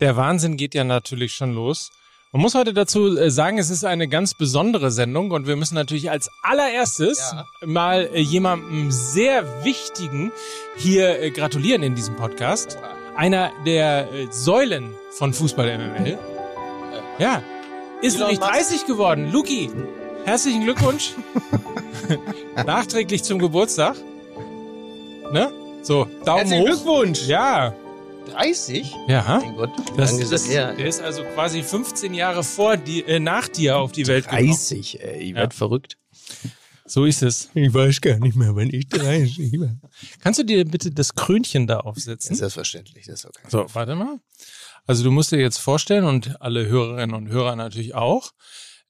Der Wahnsinn geht ja natürlich schon los. Man muss heute dazu äh, sagen, es ist eine ganz besondere Sendung und wir müssen natürlich als allererstes Ja. mal äh, jemandem sehr wichtigen hier äh, gratulieren in diesem Podcast. Einer der Säulen von Fußball MML. Ja, ist Elon nämlich Musk. 30 geworden. Luki, herzlichen Glückwunsch. Nachträglich zum Geburtstag. Ne? So, Daumen Herzlichen hoch. Glückwunsch. Ja, 30? ja. Mein Gott, Das lange ist das ist, her? der ist also quasi 15 Jahre vor die, äh, nach dir auf die Welt gekommen. 30, ey, ich Ja. werd verrückt. So ist es. Ich weiß gar nicht mehr, wann ich 30 war. Kannst du dir bitte das Krönchen da aufsetzen? Selbstverständlich, das ist okay. So, warte mal. Also du musst dir jetzt vorstellen und alle Hörerinnen und Hörer natürlich auch,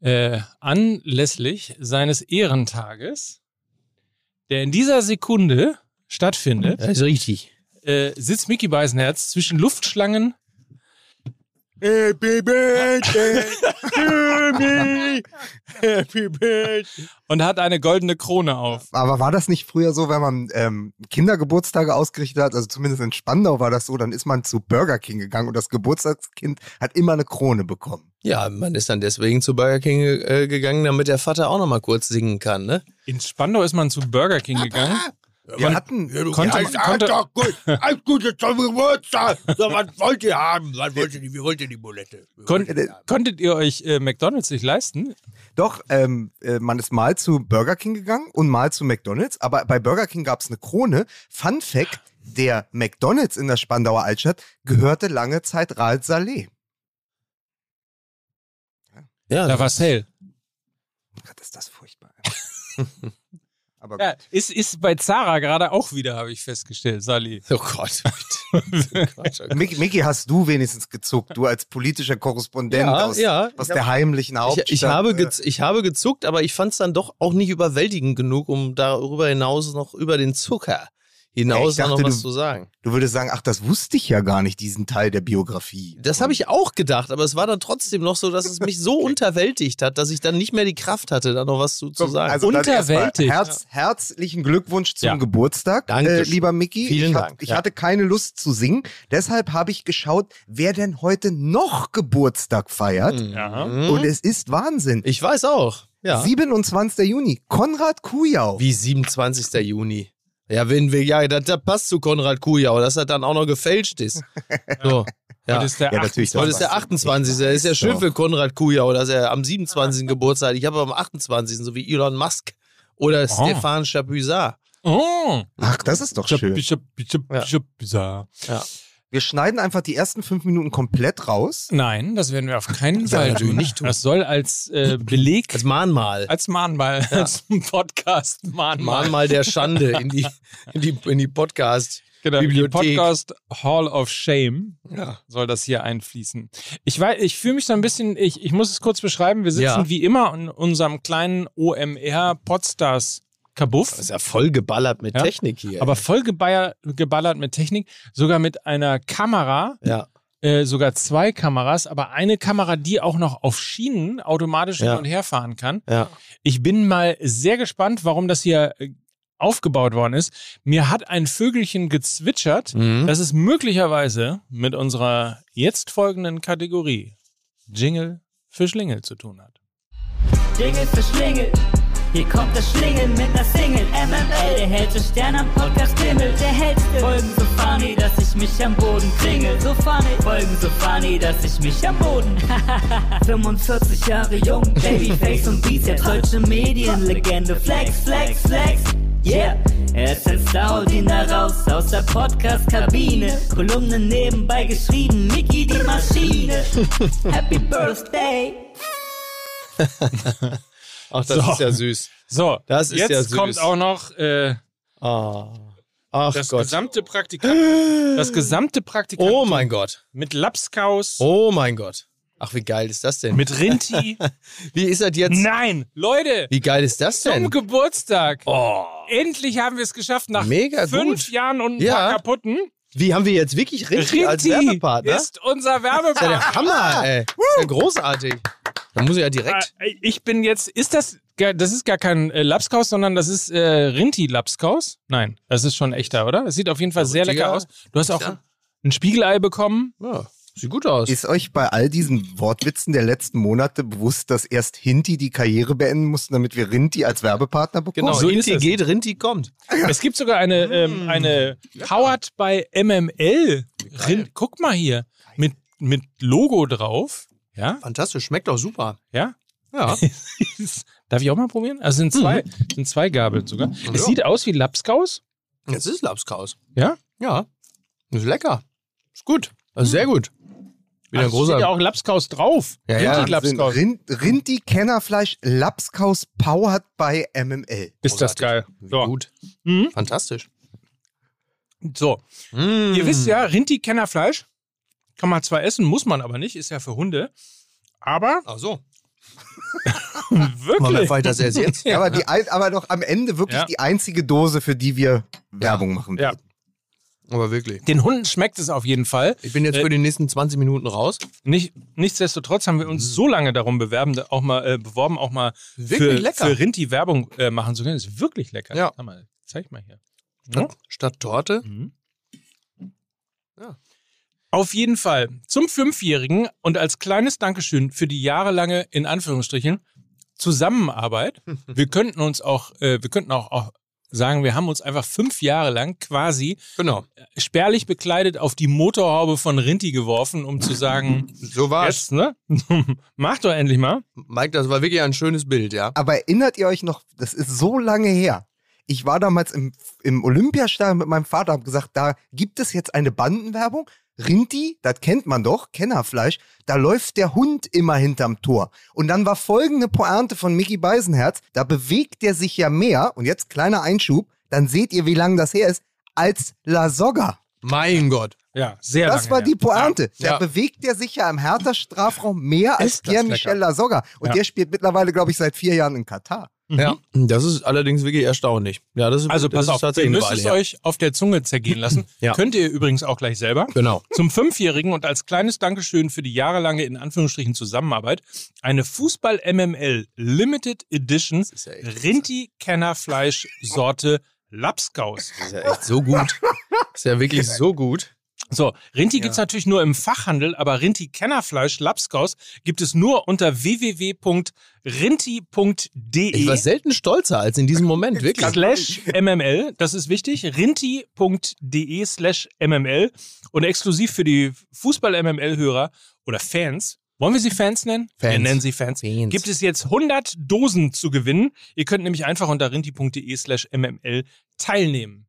äh, anlässlich seines Ehrentages, der in dieser Sekunde stattfindet, Das ist richtig. Äh, sitzt Mickey Beisenherz zwischen Luftschlangen Happy Birthday to me. Happy Birthday. und hat eine goldene Krone auf. Aber war das nicht früher so, wenn man ähm, Kindergeburtstage ausgerichtet hat, also zumindest in Spandau war das so, dann ist man zu Burger King gegangen und das Geburtstagskind hat immer eine Krone bekommen. Ja, man ist dann deswegen zu Burger King äh, gegangen, damit der Vater auch noch mal kurz singen kann, ne? In Spandau ist man zu Burger King gegangen. Wir hatten, Konnte, konnte, gut. Alles Gute zum Geburtstag. So, was wollt ihr haben? Was wollt ihr, wie wollt ihr die Bulette? kon, konntet ihr euch äh, McDonalds nicht leisten? doch, ähm, äh, man ist mal zu Burger King gegangen und mal zu McDonalds, aber bei Burger King gab es eine Krone. Fun Fact, der McDonalds in der Spandauer Altstadt gehörte lange Zeit Raal Saleh. Ja, Da war Sale. Gott, ist das furchtbar. aber Ja, ist, ist bei Zara gerade auch wieder, habe ich festgestellt, Sally. Oh Gott. bitte. Quatsch, oh Gott. Micky, Micky, hast du wenigstens gezuckt, du als politischer Korrespondent Ja, aus, ja. aus der heimlichen Hauptstadt. Ich, ich, habe äh, gez ich habe gezuckt, aber ich fand es dann doch auch nicht überwältigend genug, um darüber hinaus noch über den Zucker hinaus Ja, ich noch dachte, was du- zu sagen. Du würdest sagen, ach, das wusste ich ja gar nicht, diesen Teil der Biografie. Das habe ich auch gedacht, aber es war dann trotzdem noch so, dass es mich so unterwältigt hat, dass ich dann nicht mehr die Kraft hatte, da noch was zu, zu sagen. Also Unterwältigt. Herz, herzlichen Glückwunsch zum Ja. Geburtstag, Danke. äh, lieber Micky. Vielen ich hat- Dank, Ich ja. hatte keine Lust zu singen, deshalb habe ich geschaut, wer denn heute noch Geburtstag feiert. Mhm. Und es ist Wahnsinn. ich weiß auch. Ja. 27. Juni, Konrad Kujau. Wie 27. Juni. Ja, wenn wir, ja, das, das passt zu Konrad Kujau, dass er dann auch noch gefälscht ist. So. Ja. Heute ist der Ja, natürlich, 28. Heute ist der 28. Das ist ja schön Doch. für Konrad Kujau, dass er am 27. Geburtstag hat. Ich habe am 28. so wie Elon Musk oder Stefan Chapuisat. Oh. Ach, das ist doch schön. Ja. Wir schneiden einfach die ersten fünf Minuten komplett raus. Nein, das werden wir auf keinen Ja, Fall tun. nicht tun. Das soll als äh, Beleg, Als Mahnmal. als Mahnmal, als Podcast Mahnmal. Mahnmal der Schande in die, in die, in die Podcast. Genau, die Bibliothek. Podcast Hall of Shame Ja. soll das hier einfließen. Ich weiß, ich fühle mich so ein bisschen, ich, ich muss es kurz beschreiben, wir sitzen Ja. wie immer in unserem kleinen OMR Podstars Kabuff. Das ist ja voll geballert mit Ja. Technik hier. aber voll geballert, mit Technik, sogar mit einer Kamera, ja. äh, sogar zwei Kameras, aber eine Kamera, die auch noch auf Schienen automatisch Ja. hin und her fahren kann. Ja. Ich bin mal sehr gespannt, warum das hier äh, aufgebaut worden ist. Mir hat ein Vögelchen gezwitschert, Mhm. dass es möglicherweise mit unserer jetzt folgenden Kategorie Jingle für Schlingel zu tun hat. Jingle für Schlingel. Hier kommt das Schlingel mit ner Single. MML, der hellste Stern am Podcast Himmel. Der hellste. Folgen so funny, dass ich mich am Boden kringel. So funny. Folgen so funny, dass ich mich am Boden. 45 Jahre jung, Babyface und Beats. Der deutsche Medienlegende. Flex, flex, flex. Yeah. Er ist ein Star, holt ihn da raus aus der Podcast-Kabine. Kolumnen nebenbei geschrieben. Mickey die Maschine. Happy Birthday. Ach, das So. ist ja süß. So, Das ist jetzt ja süß. kommt auch noch äh, Ah. Ach das Gott. gesamte Praktikant, das gesamte Praktikant Oh mein Gott. mit Lapskaus, Oh mein Gott. Ach, wie geil ist das denn? mit Rinti. Wie ist das jetzt? Nein, Leute, Wie geil ist das zum denn? Geburtstag. Oh. Endlich haben wir es geschafft nach Mega fünf gut. Jahren und ein Ja. paar kaputten. Wie haben wir jetzt wirklich Rinti, als Rinti Werbepartner? ist unser Das ist ja Werbepartner. der Hammer, ey. Das ist ja großartig. Da muss ich ja direkt. Äh, Ich bin jetzt, ist das, gar- das ist gar kein äh, Lapskaus, sondern das ist äh, Rinti-Lapskaus? Nein, das ist schon echter, oder? Es sieht auf jeden Fall sehr lecker aus. Du hast auch ein Spiegelei bekommen. Ja. Sieht gut aus. Ist euch bei all diesen Wortwitzen der letzten Monate bewusst, dass erst Hinti die Karriere beenden mussten, damit wir Rinti als Werbepartner bekommen? genau, so es. geht, Rinti kommt. Es gibt sogar eine, ähm, eine Powered by MML. Rind, guck mal hier. Mit, mit Logo drauf. Ja, Fantastisch, schmeckt auch super. ja. Ja. Darf ich auch mal probieren? Also sind zwei, sind zwei Gabeln sogar. Es sieht aus wie Lapskaus. Jetzt ist Lapskaus. Ja. Ja. Ist lecker. Ist gut. Also sehr gut. Wieder ein Ach, steht ja großer. auch Lapskaus drauf. Ja, ja, Lapskaus. Rind, Rinti Kennerfleisch Lapskaus powered by MML. Ist das geil. So. Gut. Mhm. Fantastisch. so. Mm. Ihr wisst ja, Rinti-Kennerfleisch kann man zwar essen, muss man aber nicht, ist ja für Hunde. Aber Ach so. Wirklich. weiter das erst jetzt? Aber, die, aber doch am Ende wirklich Ja. die einzige Dose, für die wir Werbung machen. Ja. Aber wirklich. Den Hunden schmeckt es auf jeden Fall. Ich bin jetzt Äh, für die nächsten 20 Minuten raus. Nicht, nichtsdestotrotz haben wir uns so lange darum bewerben, auch mal, äh, beworben, auch mal Wirklich für, lecker. für Rinti Werbung äh, machen zu können. Ist wirklich lecker. Ja. Sag mal, zeig mal hier. Statt, statt Torte. Mhm. Ja. Auf jeden Fall zum Fünfjährigen und als kleines Dankeschön für die jahrelange, in Anführungsstrichen, Zusammenarbeit. wir könnten uns auch, äh, wir könnten auch, auch sagen, wir haben uns einfach fünf Jahre lang quasi Genau. spärlich bekleidet auf die Motorhaube von Rinti geworfen, um zu sagen, So war's. jetzt, ne? Mach doch endlich mal. Mike, das war wirklich ein schönes Bild, ja. Aber erinnert ihr euch noch, das ist so lange her. Ich war damals im, im Olympiastadion mit meinem Vater, habe gesagt, da gibt es jetzt eine Bandenwerbung. Rinti, das kennt man doch, Kennerfleisch, da läuft der Hund immer hinterm Tor. Und dann war folgende Pointe von Mickey Beisenherz, da bewegt der sich ja mehr, und jetzt kleiner Einschub, dann seht ihr, wie lang das her ist, als La Soga. Mein Gott. Ja, sehr Das lange war her. die Pointe. Ja. Da bewegt der sich ja im Hertha-Strafraum mehr als Pierre-Michel lecker. Lasogga. Und Ja. der spielt mittlerweile, glaube ich, seit vier Jahren in Katar. Ja. Das ist allerdings wirklich erstaunlich. Ja, das ist, Also das pass ist auf, ihr tatsächlich müsst eine es her. euch auf der Zunge zergehen lassen. Ja. Könnt ihr übrigens auch gleich selber. Genau. Zum Fünfjährigen und als kleines Dankeschön für die jahrelange in Anführungsstrichen Zusammenarbeit eine Fußball-MML Limited Edition ja Rinti-Kennerfleisch-Sorte Lapskaus. Das ist ja echt so gut. ist ja wirklich so gut. So, Rinti gibt's natürlich nur im Fachhandel, aber Rinti-Kennerfleisch Lapskaus gibt es nur unter www.rinti.de. Ich war selten stolzer als in diesem Moment, wirklich. slash MML, das ist wichtig, rinti.de slash MML und exklusiv für die Fußball-MML-Hörer oder Fans, wollen wir sie Fans nennen? Fans. Wir nennen sie Fans. Fans. Gibt es jetzt 100 Dosen zu gewinnen. Ihr könnt nämlich einfach unter rinti.de slash MML teilnehmen.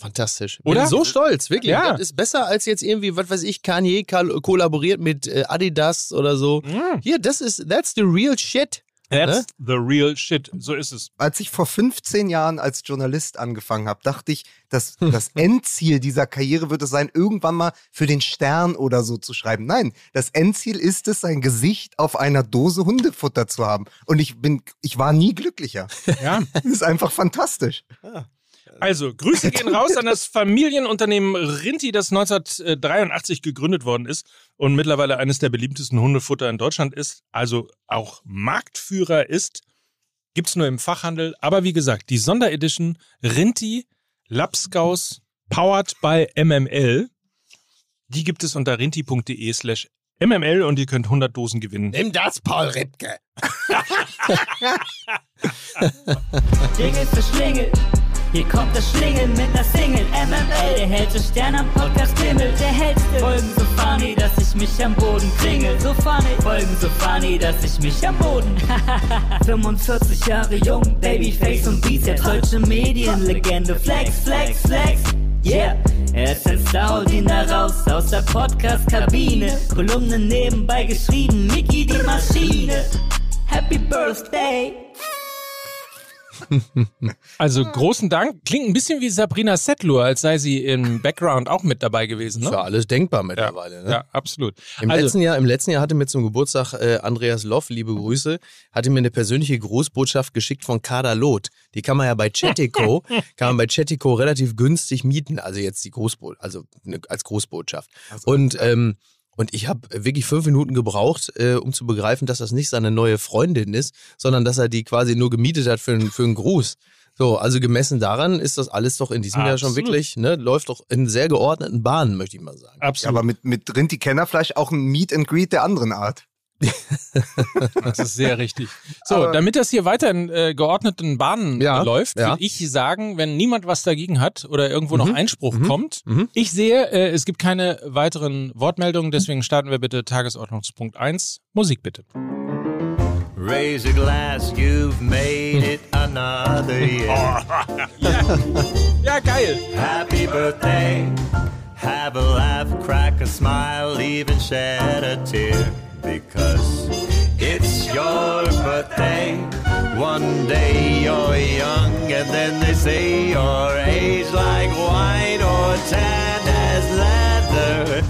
Fantastisch. Oder? Bin so stolz, wirklich. Ja. Das ist besser als jetzt irgendwie, was weiß ich, Kanye kal- kollaboriert mit äh, Adidas oder so. Hier, das ist, that's the real shit. That's the real shit. So ist es. Als ich vor 15 Jahren als Journalist angefangen habe, dachte ich, dass das Endziel dieser Karriere wird es sein, irgendwann mal für den Stern oder so zu schreiben. Nein, das Endziel ist es, sein Gesicht auf einer Dose Hundefutter zu haben. Und ich bin, ich war nie glücklicher. Ja. Das ist einfach fantastisch. Also, Grüße gehen raus an das Familienunternehmen Rinti, das 1983 gegründet worden ist und mittlerweile eines der beliebtesten Hundefutter in Deutschland ist, also auch Marktführer ist. Gibt's nur im Fachhandel, aber wie gesagt, die Sonderedition Rinti Lapskaus powered by MML, die gibt es unter rinti.de slash MML und ihr könnt 100 Dosen gewinnen. Nimm das, Paul Ripke. Jingle für Schlingel. Hier kommt das Schlingeln mit ner Single. MML, der hellste Stern am Podcast Himmel. Der hellste. Folgen so funny, dass ich mich am Boden kringel. So funny. Folgen so funny, dass ich mich am Boden. 45 Jahre jung, Babyface und Bizeps. Deutsche Medienlegende. Flex, flex, flex. Yeah, er ist ein Star, ihn da raus aus der Podcast-Kabine. Kolumnen nebenbei geschrieben, Mickey die Maschine. Happy Birthday. Also großen Dank. Klingt ein bisschen wie Sabrina Settler, als sei sie im Background auch mit dabei gewesen. Ist Ne? ja alles denkbar mittlerweile. Ne? Ja, absolut. Im, also, letzten Jahr, Im letzten Jahr hatte mir zum Geburtstag äh, Andreas Loff, liebe Grüße, hatte mir eine persönliche Großbotschaft geschickt von Kader Loth. Die kann man ja bei Chattico, kann man bei Chattico relativ günstig mieten. Also jetzt die Großbotschaft, also ne, als Großbotschaft. Und, ähm, Und ich habe wirklich fünf Minuten gebraucht, äh, um zu begreifen, dass das nicht seine neue Freundin ist, sondern dass er die quasi nur gemietet hat für, einen- für einen Gruß. So, also gemessen daran ist das alles doch in diesem Jahr schon Absolut. wirklich, ne, läuft doch in sehr geordneten Bahnen, möchte ich mal sagen. Ja, Absolut. aber mit, mit Rinti Kennerfleisch auch ein Meet and Greet der anderen Art. Das ist sehr richtig. So, Aber- damit das hier weiter in äh, geordneten Bahnen Ja, läuft, ja. würde ich sagen, wenn niemand was dagegen hat oder irgendwo noch Mhm, Einspruch mhm, kommt, mhm. ich sehe, äh, es gibt keine weiteren Wortmeldungen, deswegen starten wir bitte Tagesordnungspunkt 1. Musik bitte. Raise a glass, you've made it another year. Ja, geil. Happy birthday. Have a laugh, crack a smile, even shed a tear. Your birthday. One day you're young, and then they say your age like wine or tan as leather.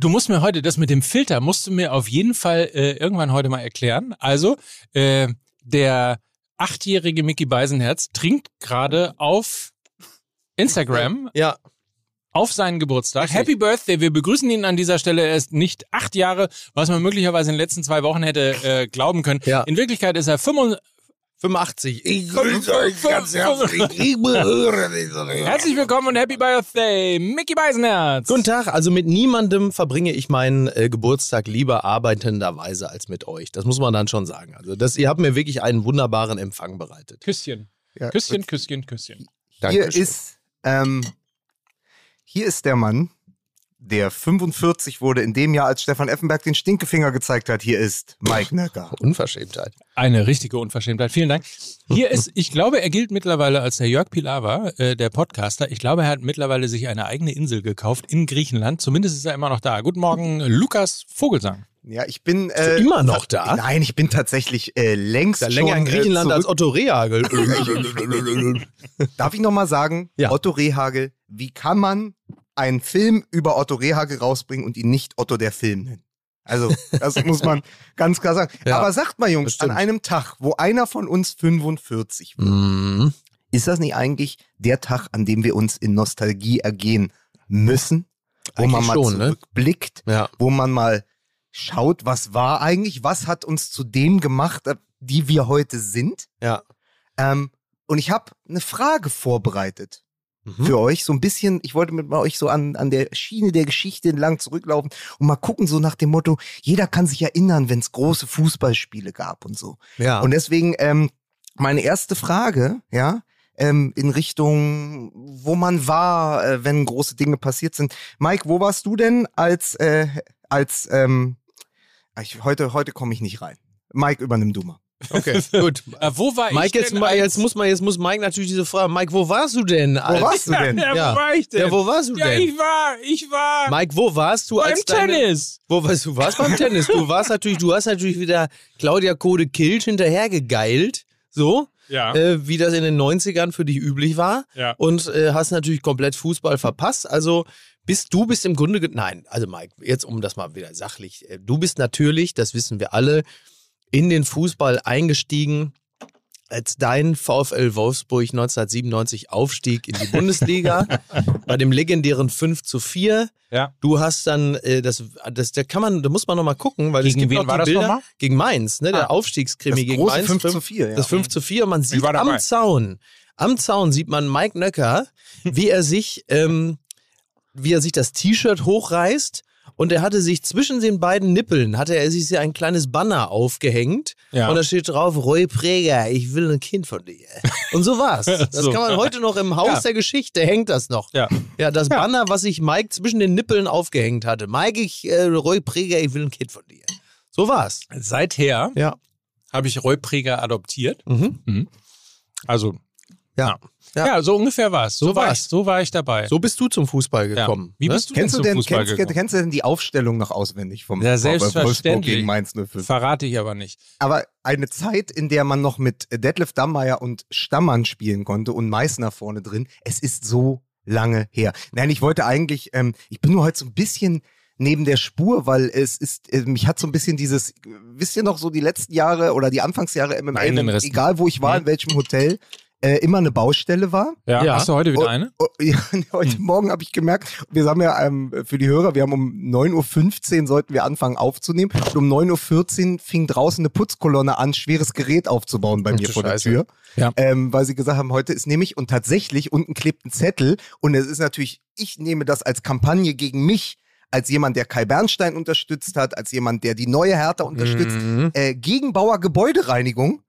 Du musst mir heute das mit dem Filter, musst du mir auf jeden Fall äh, irgendwann heute mal erklären. Also, äh, der achtjährige Mickey Beisenherz trinkt gerade auf Instagram Ja, auf seinen Geburtstag. Happy Birthday, wir begrüßen ihn an dieser Stelle. Er ist nicht acht Jahre, was man möglicherweise in den letzten zwei Wochen hätte äh, glauben können. Ja. In Wirklichkeit ist er 85. 85. Ich grüße euch ganz herzlich. Ich behöre diese Herzlich willkommen und Happy Birthday, Mickey Beisenherz. Guten Tag, also mit niemandem verbringe ich meinen äh, Geburtstag lieber arbeitenderweise als mit euch. Das muss man dann schon sagen. Also das, ihr habt mir wirklich einen wunderbaren Empfang bereitet. Küsschen. Ja, Küsschen, Küsschen, Küsschen. Hier Dankeschön. ist, ähm, hier ist der Mann, der 45 wurde in dem Jahr, als Stefan Effenberg den Stinkefinger gezeigt hat. Hier ist Mike Nöcker. Unverschämtheit. Eine richtige Unverschämtheit. Vielen Dank. Hier ist, ich glaube, er gilt mittlerweile als der Jörg Pilawa, äh, der Podcaster. Ich glaube, er hat mittlerweile sich eine eigene Insel gekauft in Griechenland. Zumindest ist er immer noch da. Guten Morgen, Lukas Vogelsang. Ja, ich bin äh, immer noch da? Nein, ich bin tatsächlich äh, längst ja länger in Griechenland äh, als zurück. Otto Rehagel. Darf ich noch mal sagen, Ja. Otto Rehagel, wie kann man einen Film über Otto Rehagel rausbringen und ihn nicht Otto der Film nennen? Also, das muss man ganz klar sagen. Ja, Aber sagt mal, Jungs, an einem Tag, wo einer von uns 45 wird, Mhm. ist das nicht eigentlich der Tag, an dem wir uns in Nostalgie ergehen müssen? Wo man Eigentlich mal schon, ne? zurückblickt, Ja. wo man mal schaut, was war eigentlich, was hat uns zu dem gemacht, die wir heute sind. Ja. Ähm, und ich habe eine Frage vorbereitet Mhm. für euch, so ein bisschen, ich wollte mit euch so an, an der Schiene der Geschichte entlang zurücklaufen und mal gucken, so nach dem Motto, jeder kann sich erinnern, wenn es große Fußballspiele gab und so. Ja. Und deswegen ähm, meine erste Frage, ja, ähm, in Richtung, wo man war, äh, wenn große Dinge passiert sind. Mike, wo warst du denn als, äh, als, ähm, ich, heute, heute komme ich nicht rein. Mike, übernimm du mal. Okay, gut. Äh, wo war ich Mike, jetzt, denn jetzt muss man, jetzt muss Mike natürlich diese Frage. Mike, wo warst du denn? Wo warst du denn? Ja, Ja. wo war ich denn? Ja, wo warst du Ja, denn? ich war, ich war Mike, wo warst du beim als deine, Tennis. Wo warst du? Warst beim Tennis? Du warst natürlich, du hast natürlich wieder Claudia Kode Kilch hinterhergegeilt, so Ja. äh, wie das in den 90ern für dich üblich war. Ja. Und äh, hast natürlich komplett Fußball verpasst. Also bist du bist im Grunde nein, also Mike, jetzt um das mal wieder sachlich. äh, Du bist natürlich, das wissen wir alle, in den Fußball eingestiegen. Als dein VfL Wolfsburg 1997 aufstieg in die Bundesliga bei dem legendären 5 zu 4. Ja. Du hast dann, äh, das, das, da kann man, da muss man nochmal gucken, weil es Gegen gibt wen noch die Bilder nochmal? gegen Mainz, ne, der Ah. Aufstiegskrimi Das gegen Mainz. 5 Fünf- zu 4, ja. Das 5 zu 4 und man sieht war am. Zaun, am Zaun sieht man Mike Nöcker, wie er sich, ähm, wie er sich das T-Shirt hochreißt und er hatte sich zwischen den beiden Nippeln, hatte er sich ein kleines Banner aufgehängt Ja. und da steht drauf, Roy Präger, ich will ein Kind von dir. Und so war's. Das So. kann man heute noch im Haus Ja. der Geschichte, hängt das noch. Ja. Ja, das Banner, was sich Mike zwischen den Nippeln aufgehängt hatte. Mike, ich, äh, Roy Präger, ich will ein Kind von dir. So war's. Seither Ja. habe ich Roy Preger adoptiert. Mhm. Also, Ja. Ja, so ungefähr war's. So, So war ich, so war ich dabei. So bist du zum Fußball ja. gekommen. Wie ne? bist du Kennst denn du zum denn, Fußball kennst, gekommen? kennst du denn die Aufstellung noch auswendig vom Ja, selbstverständlich. gegen Mainz 05? Verrate ich aber nicht. Aber eine Zeit, in der man noch mit Detlef Dammeier und Stammann spielen konnte und Meißner vorne drin, es ist so lange her. Nein, ich wollte eigentlich, ähm, ich bin nur heute so ein bisschen neben der Spur, weil es ist, äh, mich hat so ein bisschen dieses, wisst ihr noch so die letzten Jahre oder die Anfangsjahre MMA, Nein, egal wo ich war, in welchem Hotel, äh, immer eine Baustelle war. Ja, Ja. hast du heute wieder eine? Oh, ja, heute Morgen habe ich gemerkt, wir haben ja ähm, für die Hörer, wir haben um 9.15 Uhr sollten wir anfangen aufzunehmen und um 9.14 Uhr fing draußen eine Putzkolonne an, schweres Gerät aufzubauen bei mir du vor der Scheiße. Tür. Ja. Ähm, weil sie gesagt haben, heute ist nämlich und tatsächlich unten klebt ein Zettel und es ist natürlich, ich nehme das als Kampagne gegen mich, als jemand, der Kai Bernstein unterstützt hat, als jemand, der die neue Hertha unterstützt, Mhm. äh, Gegenbauer Gebäudereinigung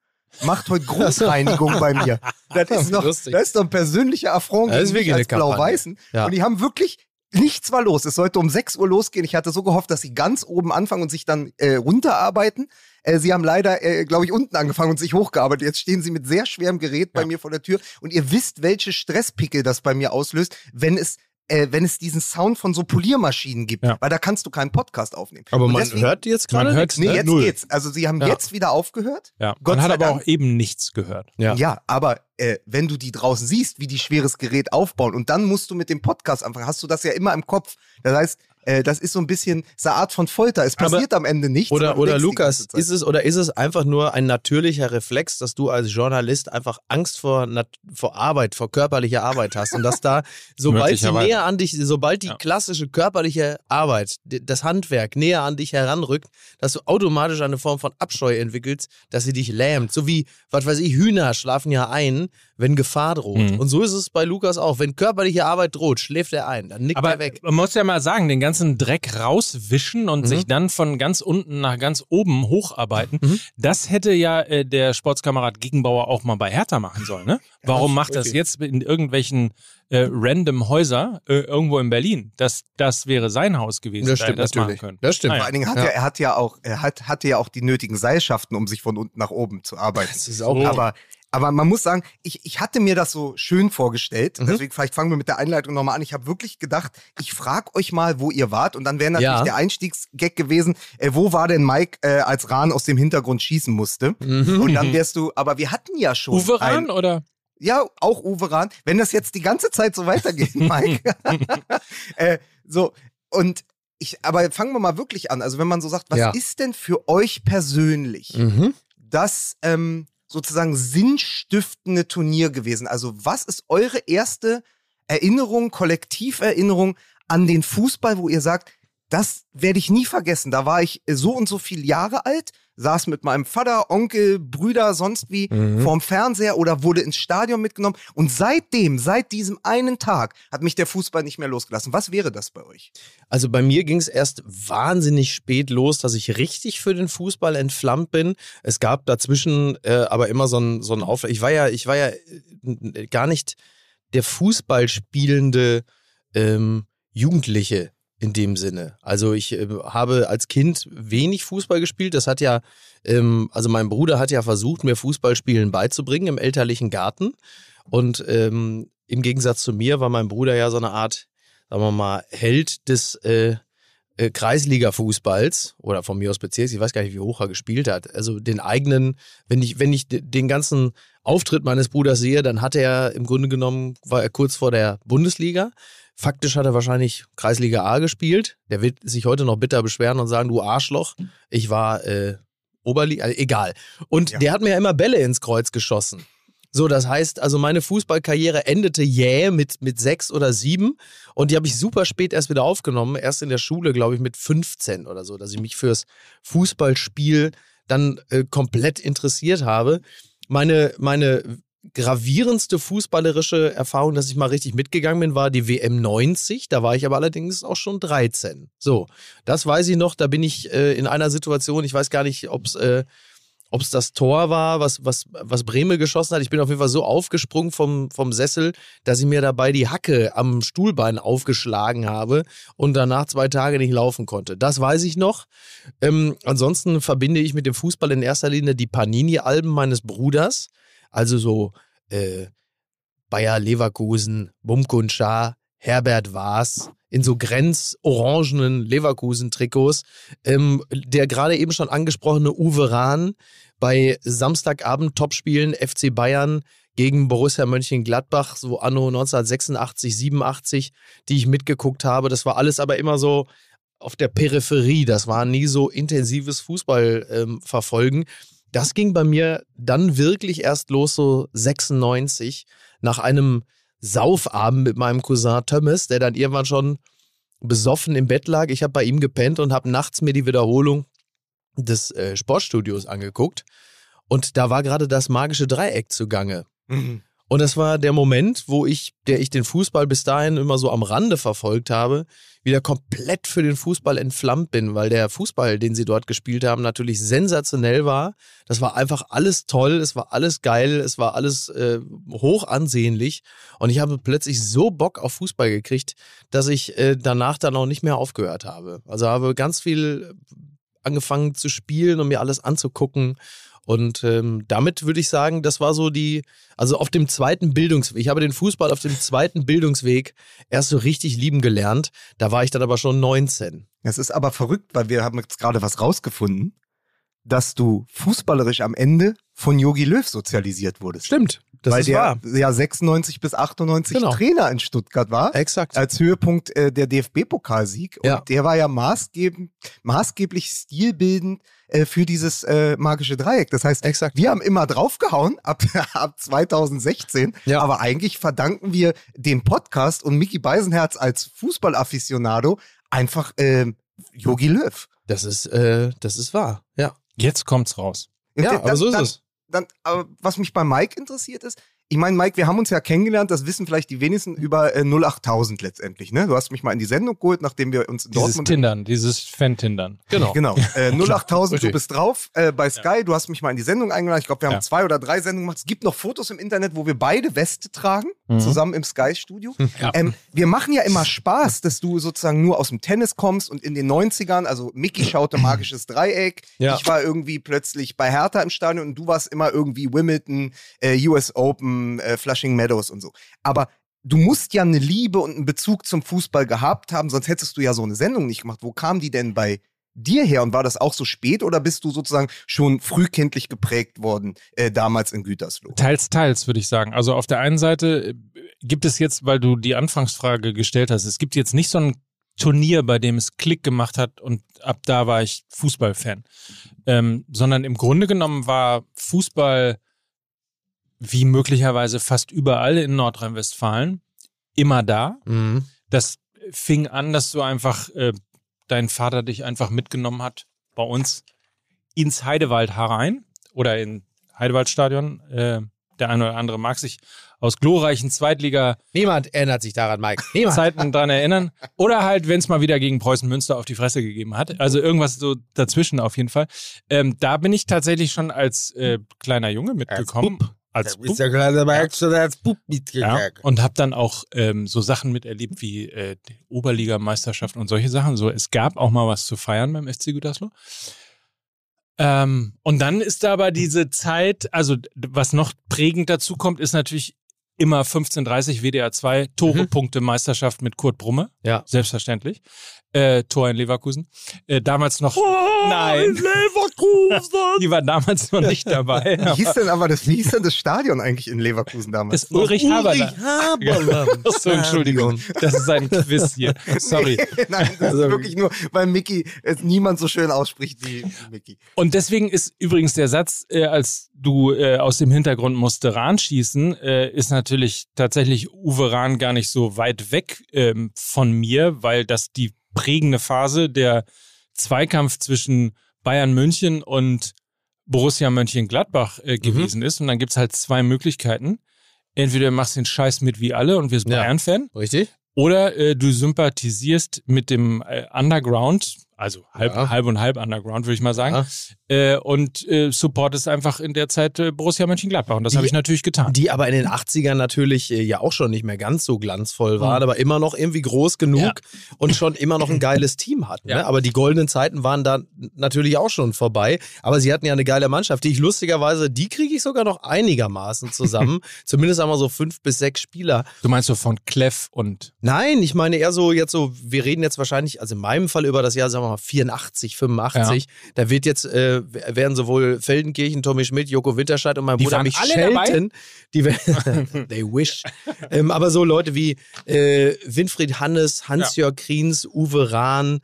macht heute Großreinigung bei mir. Das ist, noch, Lustig. das ist doch ein persönlicher Affront Das ist wirklich als. Blau-Weißen. Ja. Und die haben wirklich, nichts war los. Es sollte um 6 Uhr losgehen. Ich hatte so gehofft, dass sie ganz oben anfangen und sich dann äh, runterarbeiten. Äh, sie haben leider, äh, glaube ich, unten angefangen und sich hochgearbeitet. Jetzt stehen sie mit sehr schwerem Gerät bei mir vor der Tür. Und ihr wisst, welche Stresspickel das bei mir auslöst, wenn es äh, wenn es diesen Sound von so Poliermaschinen gibt, Ja. weil da kannst du keinen Podcast aufnehmen. Aber Und man deswegen- hört jetzt gerade hört's nichts, Nee, ne? jetzt Null. geht's. Also sie haben Ja. jetzt wieder aufgehört. Ja. Gott Man hat aber Dank. auch eben nichts gehört. Ja. Ja, aber äh, wenn du die draußen siehst, wie die schweres Gerät aufbauen und dann musst du mit dem Podcast anfangen, hast du das ja immer im Kopf. Das heißt, äh, das ist so ein bisschen so eine Art von Folter. Es Aber- passiert am Ende nichts. Oder, oder Lukas, ist es oder ist es einfach nur ein natürlicher Reflex, dass du als Journalist einfach Angst vor, vor Arbeit, vor körperlicher Arbeit hast und dass da, sobald sie näher an dich, sobald die Ja. klassische körperliche Arbeit, das Handwerk näher an dich heranrückt, dass du automatisch eine Form von Abscheu entwickelst, dass sie dich lähmt. So wie, was weiß ich, Hühner schlafen ja ein, wenn Gefahr droht. Mhm. Und so ist es bei Lukas auch. Wenn körperliche Arbeit droht, schläft er ein, dann nickt Aber er weg. man muss ja mal sagen, den ganzen Dreck rauswischen und Mhm. sich dann von ganz unten nach ganz oben hocharbeiten, Mhm. das hätte ja äh, der Sportskamerad Gegenbauer auch mal bei Hertha machen sollen. Ne? Warum macht das okay. jetzt in irgendwelchen äh, random Häuser äh, irgendwo in Berlin? Das, das wäre sein Haus gewesen, Das da stimmt hätte er das machen natürlich. können. Das stimmt. Ah, Vor allen Dingen hat Ja. er, er hat ja auch, er hat, hatte ja auch die nötigen Seilschaften, um sich von unten nach oben zu arbeiten. Das ist auch So. Aber, aber man muss sagen, ich, ich hatte mir das so schön vorgestellt. Mhm. Deswegen, vielleicht fangen wir mit der Einleitung nochmal an. Ich habe wirklich gedacht, ich frage euch mal, wo ihr wart. Und dann wäre natürlich Ja. der Einstiegsgag gewesen, äh, wo war denn Mike, äh, als Rahn aus dem Hintergrund schießen musste? Mhm. Und dann wärst du, aber wir hatten ja schon. Uwe Rahn oder? Ja, auch Uwe Rahn. Wenn das jetzt die ganze Zeit so weitergeht, Mike. äh, so, und ich, aber fangen wir mal wirklich an. Also, wenn man so sagt, was Ja. ist denn für euch persönlich Mhm. das ähm, sozusagen sinnstiftende Turnier gewesen? Also, was ist eure erste Erinnerung, Kollektiverinnerung an den Fußball, wo ihr sagt, das werde ich nie vergessen. Da war ich so und so viele Jahre alt, saß mit meinem Vater, Onkel, Brüder, sonst wie Mhm. vorm Fernseher oder wurde ins Stadion mitgenommen. Und seitdem, seit diesem einen Tag, hat mich der Fußball nicht mehr losgelassen. Was wäre das bei euch? Also bei mir ging es erst wahnsinnig spät los, dass ich richtig für den Fußball entflammt bin. Es gab dazwischen äh, aber immer so ein, so ein Auf. Ich war ja, ich war ja äh, gar nicht der Fußball spielende ähm, Jugendliche in dem Sinne. Also ich äh, habe als Kind wenig Fußball gespielt. Das hat ja, ähm, also mein Bruder hat ja versucht, mir Fußballspielen beizubringen im elterlichen Garten. Und ähm, im Gegensatz zu mir war mein Bruder ja so eine Art, sagen wir mal, Held des äh, äh, Kreisliga-Fußballs oder von mir aus Bezirks, ich weiß gar nicht, wie hoch er gespielt hat. Also den eigenen, wenn ich, wenn ich den ganzen Auftritt meines Bruders sehe, dann hat er im Grunde genommen, war er kurz vor der Bundesliga. Faktisch hat er wahrscheinlich Kreisliga A gespielt. Der wird sich heute noch bitter beschweren und sagen, du Arschloch, ich war äh, Oberliga, also egal. Und Ja. der hat mir ja immer Bälle ins Kreuz geschossen. So, das heißt, also meine Fußballkarriere endete jäh mit, mit sechs oder sieben und die habe ich super spät erst wieder aufgenommen. Erst in der Schule, glaube ich, mit 15 oder so, dass ich mich fürs Fußballspiel dann äh, komplett interessiert habe. Meine, meine gravierendste fußballerische Erfahrung, dass ich mal richtig mitgegangen bin, war die WM 90. Da war ich aber allerdings auch schon 13. So, das weiß ich noch. Da bin ich äh, in einer Situation, ich weiß gar nicht, ob es äh, ob es das Tor war, was, was, was Bremel geschossen hat. Ich bin auf jeden Fall so aufgesprungen vom, vom Sessel, dass ich mir dabei die Hacke am Stuhlbein aufgeschlagen habe und danach zwei Tage nicht laufen konnte. Das weiß ich noch. Ähm, ansonsten verbinde ich mit dem Fußball in erster Linie die Panini-Alben meines Bruders. Also so äh, Bayer Leverkusen, Bumkun Schar, Herbert Waas in so grenzorangenen Leverkusen-Trikots. Ähm, der gerade eben schon angesprochene Uwe Rahn bei Samstagabend-Topspielen FC Bayern gegen Borussia Mönchengladbach, so anno 1986, 87, die ich mitgeguckt habe. Das war alles aber immer so auf der Peripherie. Das war nie so intensives Fußball ähm. Das ging bei mir dann wirklich erst los, so 96, nach einem Saufabend mit meinem Cousin Thomas, der dann irgendwann schon besoffen im Bett lag. Ich habe bei ihm gepennt und habe nachts mir die Wiederholung des äh, Sportstudios angeguckt. Und da war gerade das magische Dreieck zugange. Mhm. Und das war der Moment, wo ich, der ich den Fußball bis dahin immer so am Rande verfolgt habe, wieder komplett für den Fußball entflammt bin, weil der Fußball, den sie dort gespielt haben, natürlich sensationell war. Das war einfach alles toll, es war alles geil, es war alles äh, hoch ansehnlich. Und ich habe plötzlich so Bock auf Fußball gekriegt, dass ich äh, danach dann auch nicht mehr aufgehört habe. Also habe ganz viel angefangen zu spielen und mir alles anzugucken. Und ähm, damit würde ich sagen, das war so die, also auf dem zweiten Bildungsweg. Ich habe den Fußball auf dem zweiten Bildungsweg erst so richtig lieben gelernt. Da war ich dann aber schon 19. Es ist aber verrückt, weil wir haben jetzt gerade was rausgefunden, dass du fußballerisch am Ende von Yogi Löw sozialisiert wurdest. Stimmt, das weil ist der wahr. ja 96 bis 98 Genau. Trainer in Stuttgart war. Exakt. Als Höhepunkt äh, der DFB-Pokalsieg. Und Ja. der war ja maßgebend, maßgeblich stilbildend äh, für dieses äh, magische Dreieck. Das heißt, Exakt. wir haben immer draufgehauen ab, ab 2016. Ja. Aber eigentlich verdanken wir dem Podcast und Mickey Beisenherz als Fußballafficionado einfach ähm, Yogi Löw. Das ist, äh, das ist wahr. Ja. Jetzt kommt's raus. Und Ja, aber so ist dann, es. Dann, aber was mich bei Mike interessiert ist, ich meine, Mike, wir haben uns ja kennengelernt, das wissen vielleicht die wenigsten über äh, 08000 letztendlich, ne? Du hast mich mal in die Sendung geholt, nachdem wir uns in Dieses Dortmund Tindern, dieses Fan-Tindern. Genau. Genau. Äh, 08000, du bist drauf äh, bei Sky. Du hast mich mal in die Sendung eingeladen. Ich glaube, wir haben Ja. zwei oder drei Sendungen gemacht. Es gibt noch Fotos im Internet, wo wir beide Weste tragen, Mhm. zusammen im Sky-Studio. Ja. Ähm, wir machen ja immer Spaß, dass du sozusagen nur aus dem Tennis kommst und in den 90ern, also Mickey schaute Magisches Dreieck. Ja. Ich war irgendwie plötzlich bei Hertha im Stadion und du warst immer irgendwie Wimbledon, äh, US Open, äh, Flushing Meadows und so. Aber du musst ja eine Liebe und einen Bezug zum Fußball gehabt haben, sonst hättest du ja so eine Sendung nicht gemacht. Wo kam die denn bei dir her und war das auch so spät oder bist du sozusagen schon frühkindlich geprägt worden äh, damals in Gütersloh? Teils, teils, würde ich sagen. Also auf der einen Seite äh, gibt es jetzt, weil du die Anfangsfrage gestellt hast, es gibt jetzt nicht so ein Turnier, bei dem es Klick gemacht hat und ab da war ich Fußballfan. Ähm, sondern im Grunde genommen war Fußball wie möglicherweise fast überall in Nordrhein-Westfalen immer da. Mhm. Das fing an, dass du einfach, äh, dein Vater dich einfach mitgenommen hat bei uns ins Heidewald herein oder in Heidewaldstadion. Äh, der eine oder andere mag sich aus glorreichen Zweitliga-Zeiten Niemand erinnert sich daran, Mike. Niemand. dran erinnern. Oder halt, wenn es mal wieder gegen Preußen Münster auf die Fresse gegeben hat. Also irgendwas so dazwischen auf jeden Fall. Ähm, da bin ich tatsächlich schon als äh, kleiner Junge mitgekommen. Als Da ist der kleine Mike schon als Bub ja, mitgegangen. und habe dann auch ähm, so Sachen miterlebt wie äh, die Oberligameisterschaft und solche Sachen. So, es gab auch mal was zu feiern beim FC Gütersloh. Ähm, und dann ist da aber diese Zeit, also was noch prägend dazu kommt, ist natürlich immer 1530 WDR 2 Tore, Mhm. Punkte, Meisterschaft mit Kurt Brumme. Ja. Selbstverständlich. Äh, Tor in Leverkusen. Äh, damals noch. nein. Leverkusen! Die war damals noch nicht dabei. Wie hieß denn aber das, wie hieß denn das Stadion eigentlich in Leverkusen damals? Das Ulrich Haberland. Haberland. Achso, Entschuldigung. Das ist ein Quiz hier. Sorry. Nein, das ist wirklich nur, weil Mickey es niemand so schön ausspricht wie Mickey. Und deswegen ist übrigens der Satz, äh, als du äh, aus dem Hintergrund musste Rahn schießen, äh, ist natürlich tatsächlich Uwe Rahn gar nicht so weit weg ähm, von mir, weil das die prägende Phase der Zweikampf zwischen Bayern München und Borussia Mönchengladbach äh, gewesen ist. Und dann gibt's halt zwei Möglichkeiten. Entweder du machst den Scheiß mit wie alle und wirst Ja. Bayern-Fan, Richtig? oder äh, du sympathisierst mit dem äh, Underground, Also halb, Ja. halb und halb Underground, würde ich mal sagen. Ja. Äh, und äh, Support ist einfach in der Zeit äh, Borussia Mönchengladbach. Und das habe ich natürlich getan. Die aber in den 80ern natürlich äh, ja auch schon nicht mehr ganz so glanzvoll waren, Mhm. aber immer noch irgendwie groß genug Ja. und schon immer noch ein geiles Team hatten. Ne? Aber die goldenen Zeiten waren da natürlich auch schon vorbei. Aber sie hatten ja eine geile Mannschaft, die ich lustigerweise, die kriege ich sogar noch einigermaßen zusammen. Zumindest wir so fünf bis sechs Spieler. Du meinst so von Clef und Nein, ich meine eher so jetzt so, wir reden jetzt wahrscheinlich, also in meinem Fall über das Jahr, sagen wir mal 84, 85. Da wird jetzt, äh, werden sowohl Feldenkirchen, Tommy Schmidt, Joko Winterscheid und mein Die Bruder mich schelten. Die werden, they wish. ähm, aber so Leute wie äh, Winfried Hannes, Hans-Jörg Kriens, Uwe Rahn,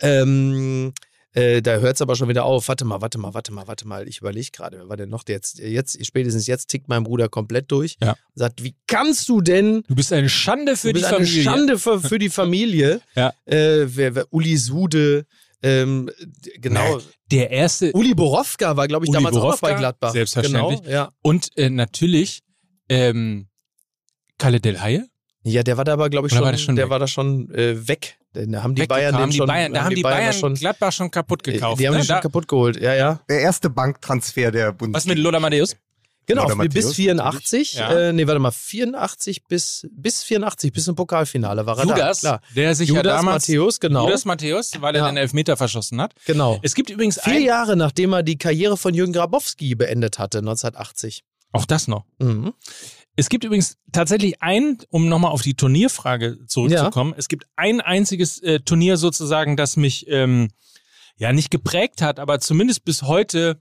ähm, äh, da hört es aber schon wieder auf. Warte mal, warte mal, warte mal, warte mal. Ich überlege gerade, wer war denn noch der jetzt? Jetzt, spätestens jetzt tickt mein Bruder komplett durch. Ja. Sagt, wie kannst du denn du bist eine Schande für du bist die Familie. eine Schande für, für die Familie. Ja. Äh, wer, wer, Uli Sude, ähm, genau. Der erste Uli Borowka war, glaube ich, Uli damals auch Borowka, bei Gladbach. selbstverständlich. Genau, ja. und äh, natürlich ähm, Kalle Del Haie. Ja, der war da aber, glaube ich, Oder schon, war der schon der weg? war da schon äh, weg. Da haben die Bayern den haben die schon, Bayern, da haben die Bayern, schon, Gladbach schon kaputt äh, gekauft. die haben ne? die schon da, kaputt geholt. Ja, ja. Der erste Banktransfer der Bundesliga. was mit Lola Matthäus? Genau, Oder bis Matthäus, 84. Ja. Äh, nee, warte mal, 84 bis, bis 84, bis zum Pokalfinale war er Judas, da. Klar. der sich ja Judas damals Matthäus, genau. Judas Matthäus, weil er Ja. den Elfmeter verschossen hat. genau. Es gibt übrigens Vier ein, Jahre nachdem er die Karriere von Jürgen Grabowski beendet hatte, 1980. auch das noch. Mhm. Es gibt übrigens tatsächlich ein, um nochmal auf die Turnierfrage zurückzukommen, es gibt ein einziges äh, Turnier sozusagen, das mich ähm, ja nicht geprägt hat, aber zumindest bis heute,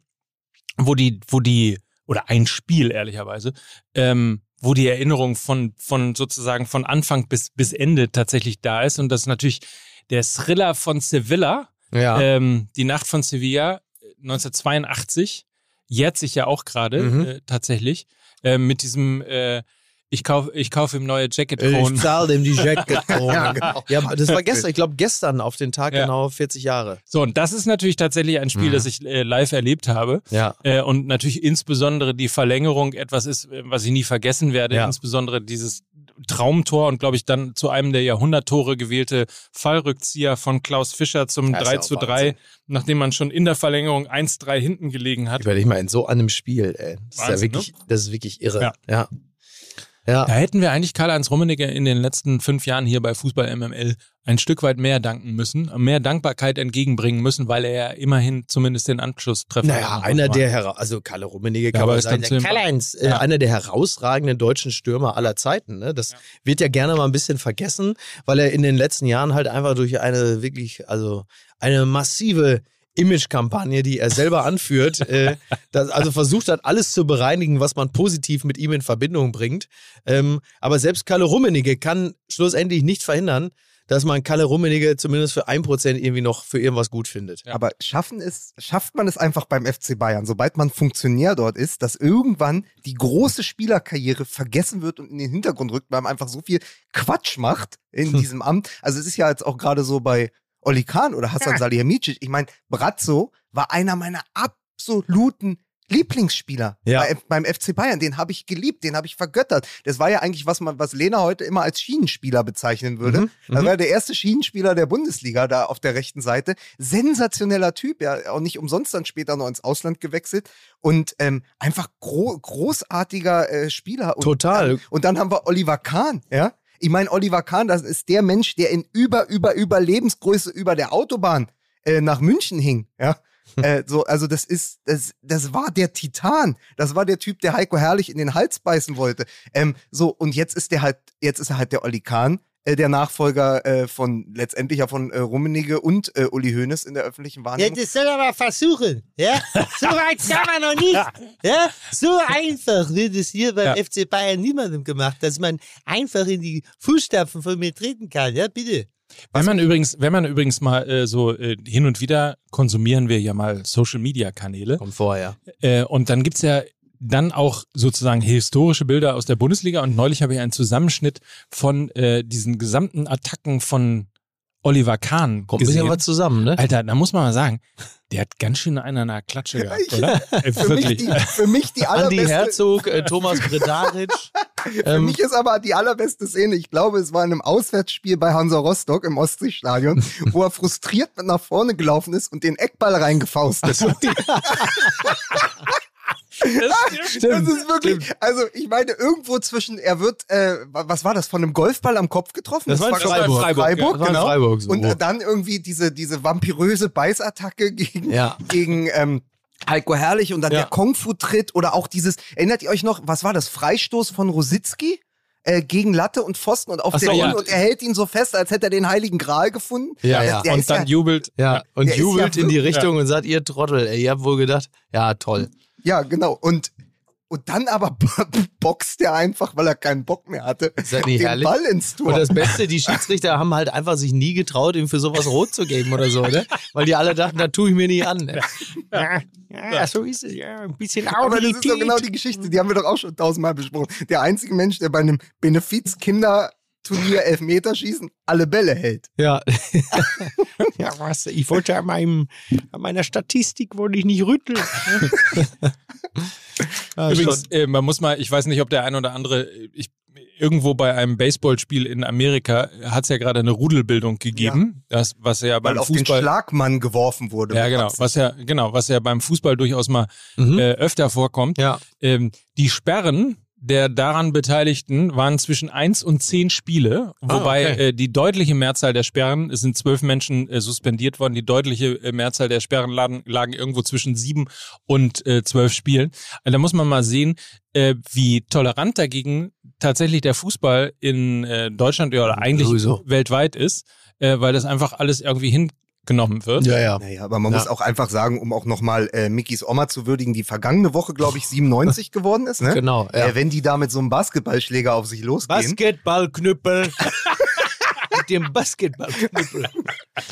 wo die, wo die, oder ein Spiel ehrlicherweise, ähm, wo die Erinnerung von, von sozusagen von Anfang bis, bis Ende tatsächlich da ist. Und das ist natürlich der Thriller von Sevilla, Ja. ähm, die Nacht von Sevilla äh, 1982 jährt sich ja auch gerade Mhm. äh, tatsächlich äh, mit diesem äh, ich kaufe ich kauf ihm neue Jacket Ich Kronen. zahle dem die Jacket-Krone. Ja, genau. Ja, aber das war gestern, ich glaube gestern auf den Tag Ja. genau 40 Jahre. So und das ist natürlich tatsächlich ein Spiel, Mhm. das ich äh, live erlebt habe Ja. äh, und natürlich insbesondere die Verlängerung etwas ist, äh, was ich nie vergessen werde. Ja. Insbesondere dieses Traumtor und glaube ich dann zu einem der Jahrhunderttore gewählte Fallrückzieher von Klaus Fischer zum Das ist 3 auch zu 3, Wahnsinn. nachdem man schon in der Verlängerung 1-3 hinten gelegen hat. Überleg mal in so einem Spiel, ey. Das ist ja Wahnsinn, wirklich, das ist wirklich irre. Ja. Ja. Ja. Da hätten wir eigentlich Karl-Heinz Rummenigge in den letzten fünf Jahren hier bei Fußball MML ein Stück weit mehr danken müssen, mehr Dankbarkeit entgegenbringen müssen, weil er ja immerhin zumindest den Anschlusstreffer Naja, gemacht einer hat. der, hera also Kalle Rummenigge Ja, kann man sagen, der Karl-Heinz, äh, Ja. einer der herausragenden deutschen Stürmer aller Zeiten. Ne? Das wird ja gerne mal ein bisschen vergessen, weil er in den letzten Jahren halt einfach durch eine wirklich, also eine massive Image-Kampagne, die er selber anführt, äh, das, also versucht hat, alles zu bereinigen, was man positiv mit ihm in Verbindung bringt. Ähm, aber selbst Kalle Rummenigge kann schlussendlich nicht verhindern, dass man Kalle Rummenigge zumindest für ein Prozent irgendwie noch für irgendwas gut findet. Ja. Aber schaffen es, schafft man es einfach beim FC Bayern, sobald man Funktionär dort ist, dass irgendwann die große Spielerkarriere vergessen wird und in den Hintergrund rückt, weil man einfach so viel Quatsch macht in diesem Amt. Also es ist ja jetzt auch gerade so bei Oli Kahn oder Hassan Salihamidzic. Ich meine, Brazzo war einer meiner absoluten Lieblingsspieler Ja. bei, beim FC Bayern. Den habe ich geliebt, den habe ich vergöttert. Das war ja eigentlich, was man, was Lena heute immer als Schienenspieler bezeichnen würde. Mhm, Das mhm. war der erste Schienenspieler der Bundesliga da auf der rechten Seite. Sensationeller Typ, ja, auch nicht umsonst dann später noch ins Ausland gewechselt und ähm, einfach gro großartiger äh, Spieler. Und Total. Dann, und dann haben wir Oliver Kahn, ja. Ich meine, Oliver Kahn, das ist der Mensch, der in über, über, über Lebensgröße über der Autobahn äh, nach München hing, ja. äh, so, also das ist, das, das war der Titan. Das war der Typ, der Heiko Herrlich in den Hals beißen wollte. Ähm, so, und jetzt ist der halt, jetzt ist er halt der Olli Kahn, äh, der Nachfolger äh, von letztendlich ja von äh, Rummenigge und äh, Uli Hoeneß in der öffentlichen Ja, Wahrnehmung. das soll er mal versuchen. Ja? So weit kann man noch nicht. Ja? So einfach wird es hier beim Ja. FC Bayern niemandem gemacht, dass man einfach in die Fußstapfen von mir treten kann. Ja, bitte. Wenn man übrigens, wenn man übrigens mal äh, so äh, hin und wieder konsumieren wir ja mal Social Media Kanäle Kommt vorher. äh, und dann gibt's ja dann auch sozusagen historische Bilder aus der Bundesliga und neulich habe ich einen Zusammenschnitt von äh, diesen gesamten Attacken von Oliver Kahn Kommt ein bisschen gesehen. was zusammen, ne? Alter, da muss man mal sagen, der hat ganz schön einen an der Klatsche gehabt, oder? Äh, für, mich die, für mich die Andi allerbeste, Herzog, äh, Thomas Bredaric. Für Ähm, mich ist aber die allerbeste Szene, ich glaube, es war in einem Auswärtsspiel bei Hansa Rostock im Ostseestadion, wo er frustriert nach vorne gelaufen ist und den Eckball reingefaustet hat. Das ist wirklich, also ich meine, irgendwo zwischen, er wird, äh, wa- was war das, von einem Golfball am Kopf getroffen? Das war in ich, Freiburg. Freiburg, Ja, das war in genau. Freiburg so. Und äh, dann irgendwie diese, diese vampiröse Beißattacke gegen, Ja. gegen ähm, Heiko Herrlich und dann Ja. der Kung-Fu-Tritt oder auch dieses, erinnert ihr euch noch, was war das, Freistoß von Rositzky? Äh, gegen Latte und Pfosten und auf so, den ja. Und er hält ihn so fest, als hätte er den Heiligen Gral gefunden. Ja, ja. Der und dann ja, jubelt. Ja, und jubelt ja in die Richtung und sagt, ihr Trottel, ey, ihr habt wohl gedacht, ja, toll. Ja, genau. Und, und dann aber boxt er einfach, weil er keinen Bock mehr hatte, Ist das nicht den herrlich? Ball ins Tor. Und das Beste, die Schiedsrichter haben halt einfach sich nie getraut, ihm für sowas rot zu geben oder so, ne? Weil die alle dachten, da tue ich mir nicht an. Ne? Ja, ja, so ist es, ja, ein bisschen Aber das ist doch genau die Geschichte, die haben wir doch auch schon tausendmal besprochen. Der einzige Mensch, der bei einem Benefiz-Kinderturnier Elfmeterschießen alle Bälle hält. Ja. ja, was? Ich wollte an, meinem, an meiner Statistik wollte ich nicht rütteln. ja, Übrigens, äh, man muss mal, ich weiß nicht, ob der ein oder andere, ich, irgendwo bei einem Baseballspiel in Amerika hat es ja gerade eine Rudelbildung gegeben, das, was ja Weil beim auf den Fußball. Schlagmann geworfen wurde. Ja, genau, Absicht. was ja, genau, was ja beim Fußball durchaus mal Mhm. äh, öfter vorkommt. Ja. Ähm, die Sperren der daran Beteiligten waren zwischen eins und zehn Spiele, wobei Ah, okay. äh, die deutliche Mehrzahl der Sperren, es sind zwölf Menschen äh, suspendiert worden, die deutliche äh, Mehrzahl der Sperren lagen, lagen irgendwo zwischen sieben und äh, zwölf Spielen. Also da muss man mal sehen, äh, wie tolerant dagegen tatsächlich der Fußball in äh, Deutschland oder eigentlich Sowieso. weltweit ist, äh, weil das einfach alles irgendwie hingenommen wird. Ja, ja. Naja, aber man Ja. muss auch einfach sagen, um auch nochmal äh, Mickys Oma zu würdigen, die vergangene Woche, glaube ich, 97 geworden ist. Ne? Genau. Ja. Äh, wenn die da mit so einem Basketballschläger auf sich losgehen, Basketballknüppel. Mit dem Basketballknüppel.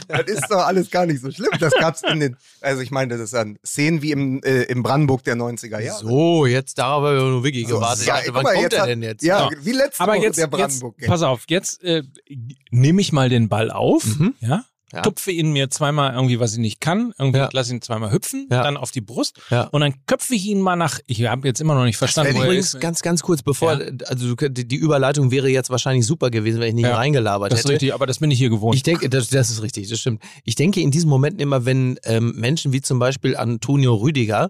das ist doch alles gar nicht so schlimm. Das gab's in den, also ich meine, das ist dann Szenen wie im, äh, im Brandenburg der 90er Jahre. So, jetzt darauf haben wir nur wirklich So, gewartet. ja, dachte, wann mal, kommt jetzt er hat- denn jetzt? Ja, Ja. wie letzte Aber Woche jetzt, der jetzt Brandenburg. pass auf, jetzt äh, nehme ich mal den Ball auf, Mhm. ja, Ja. tupfe ihn mir zweimal irgendwie, was ich nicht kann, irgendwie Ja. lasse ihn zweimal hüpfen, Ja. dann auf die Brust und dann köpfe ich ihn mal nach, ich habe jetzt immer noch nicht verstanden, Das übrigens ist. ganz, ganz kurz, bevor, also die Überleitung wäre jetzt wahrscheinlich super gewesen, wenn ich nicht reingelabert Das ist hätte. richtig, aber das bin ich hier gewohnt. Ich denke, das, das ist richtig, das stimmt. Ich denke in diesen Momenten immer, wenn ähm, Menschen wie zum Beispiel Antonio Rüdiger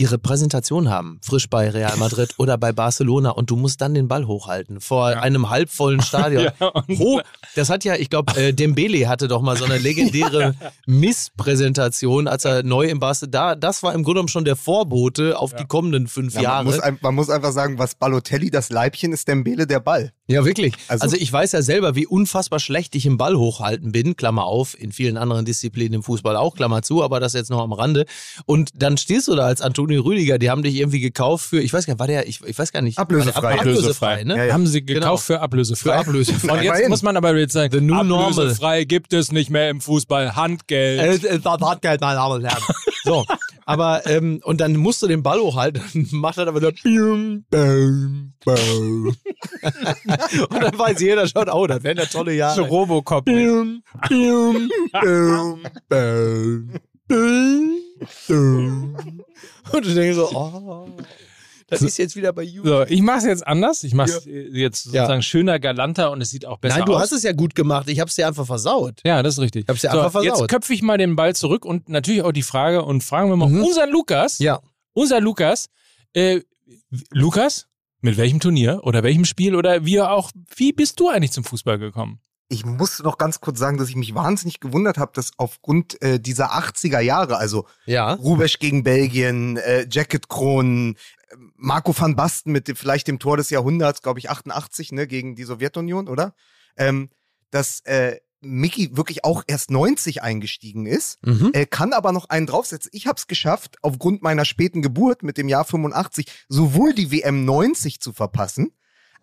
ihre Präsentation haben, frisch bei Real Madrid oder bei Barcelona und du musst dann den Ball hochhalten vor einem halbvollen Stadion. Ja, Hoch, das hat ja, ich glaube, äh, Dembele hatte doch mal so eine legendäre Misspräsentation, als er neu im Barcelona, da, das war im Grunde genommen schon der Vorbote auf die kommenden fünf Ja, Jahre. man, muss, ein- man muss einfach sagen, was Balotelli das Leibchen ist, Dembele der Ball. Ja, wirklich. Also, Also- ich weiß ja selber, wie unfassbar schlecht ich im Ball hochhalten bin, Klammer auf, in vielen anderen Disziplinen im Fußball auch, Klammer zu, aber das jetzt noch am Rande. Und dann stehst du da als Antonio Rüdiger, die haben dich irgendwie gekauft für, ich weiß gar nicht, war der, ich, ich weiß gar nicht. Ablösefrei. Ab- Ablösefrei, ne? Ja, ja. Haben sie gekauft Genau. für ablösefrei. Für ablösefrei. Und jetzt muss man aber jetzt sagen, The new normal. ablösefrei gibt es nicht mehr im Fußball, Handgeld. Es es war Hartgeld, meine Damen und Herren. So, aber, ähm, und dann musst du den Ball hochhalten, dann macht er aber so, und dann weiß jeder schon, oh, das wären ja tolle Jahre. so Robocop. Bium, bium, bam, bium, bium. Und du denkst so, oh, das ist jetzt wieder bei YouTube. So, ich mache es jetzt anders. Ich mache es jetzt Ja. sozusagen schöner, galanter und es sieht auch besser Nein, du aus. hast es ja gut gemacht. Ich hab's dir einfach versaut. Ja, das ist richtig. Ich hab's dir so, einfach versaut. Jetzt köpfe ich mal den Ball zurück und natürlich auch die Frage und fragen wir mal Mhm. unseren Lukas. Ja. Unser Lukas. Äh, Lukas, mit welchem Turnier oder welchem Spiel oder wie auch, wie bist du eigentlich zum Fußball gekommen? Ich muss noch ganz kurz sagen, dass ich mich wahnsinnig gewundert habe, dass aufgrund äh, dieser 80er Jahre, also Ja. Rubesch gegen Belgien, äh, Jacket Kronen, Marco van Basten mit dem, vielleicht dem Tor des Jahrhunderts, glaube ich 88, ne, gegen die Sowjetunion, oder? Ähm, dass äh, Mickey wirklich auch erst 90 eingestiegen ist, Mhm. äh, kann aber noch einen draufsetzen. Ich habe es geschafft, aufgrund meiner späten Geburt mit dem Jahr 85 sowohl die WM 90 zu verpassen,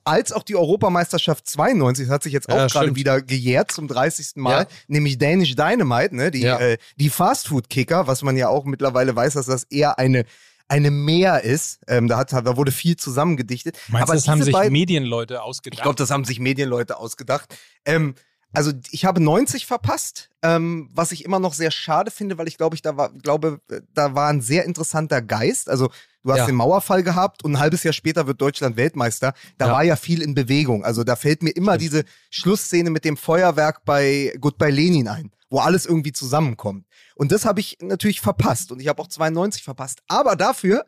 als auch die Europameisterschaft 92, das hat sich jetzt auch Ja, gerade wieder gejährt zum 30. Mal, Ja. nämlich Danish Dynamite, ne, die, Ja. äh, die Fastfood-Kicker, was man ja auch mittlerweile weiß, dass das eher eine eine Mehr ist. Ähm, da, hat, da wurde viel zusammengedichtet. Meinst aber du, das haben sich beiden, Medienleute ausgedacht? ich glaube, das haben sich Medienleute ausgedacht. Ähm, Also ich habe 90 verpasst, ähm, was ich immer noch sehr schade finde, weil ich glaube, ich da war, glaube, da war ein sehr interessanter Geist. Also du hast Ja. den Mauerfall gehabt und ein halbes Jahr später wird Deutschland Weltmeister. Da Ja. war ja viel in Bewegung. Also da fällt mir immer diese Schlussszene mit dem Feuerwerk bei Goodbye Lenin ein, wo alles irgendwie zusammenkommt. Und das habe ich natürlich verpasst und ich habe auch 92 verpasst. Aber dafür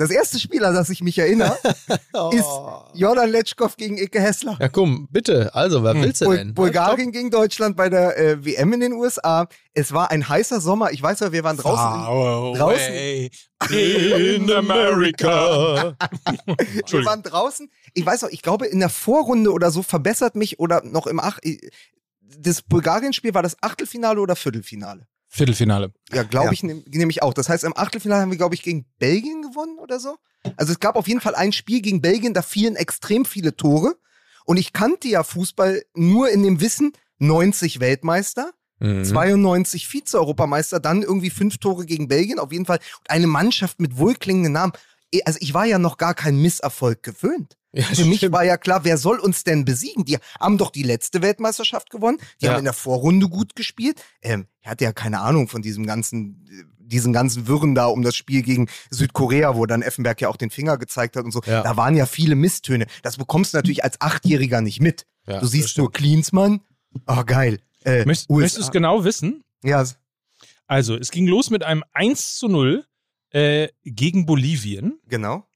das erste Spiel, an das ich mich erinnere, ist Jordan Letschkow gegen Ike Hessler. Ja, komm, bitte. Also, wer willst du denn? Bulgarien gegen Deutschland bei der äh, WM in den USA. Es war ein heißer Sommer. Ich weiß ja, wir waren draußen. Far draußen- in America. wir waren draußen. Ich weiß auch, ich glaube, in der Vorrunde oder so verbessert mich oder noch im Ach. Das Bulgarien-Spiel war das Achtelfinale oder Viertelfinale? Viertelfinale. Ja, glaube Ja. ich nehm- nämlich auch. Das heißt, im Achtelfinale haben wir, glaube ich, gegen Belgien gewonnen oder so. Also es gab auf jeden Fall ein Spiel gegen Belgien, da fielen extrem viele Tore. Und ich kannte ja Fußball nur in dem Wissen, 90 Weltmeister, Mhm. 92 Vize-Europameister, dann irgendwie fünf Tore gegen Belgien, auf jeden Fall. Und eine Mannschaft mit wohlklingenden Namen. Eh, Also ich war ja noch gar kein Misserfolg gewöhnt. Ja, Für mich stimmt. war ja klar, wer soll uns denn besiegen? Die haben doch die letzte Weltmeisterschaft gewonnen. Die Ja. haben in der Vorrunde gut gespielt. Ähm, er hatte ja keine Ahnung von diesem ganzen, diesen ganzen Wirren da um das Spiel gegen Südkorea, wo dann Effenberg ja auch den Finger gezeigt hat und so. Ja. Da waren ja viele Misstöne. Das bekommst du natürlich als Achtjähriger nicht mit. Ja, du siehst nur Klinsmann. Oh, geil. Äh, Möcht, möchtest du es genau wissen? Ja, Also, es ging los mit einem 1 zu 0 äh, gegen Bolivien. genau.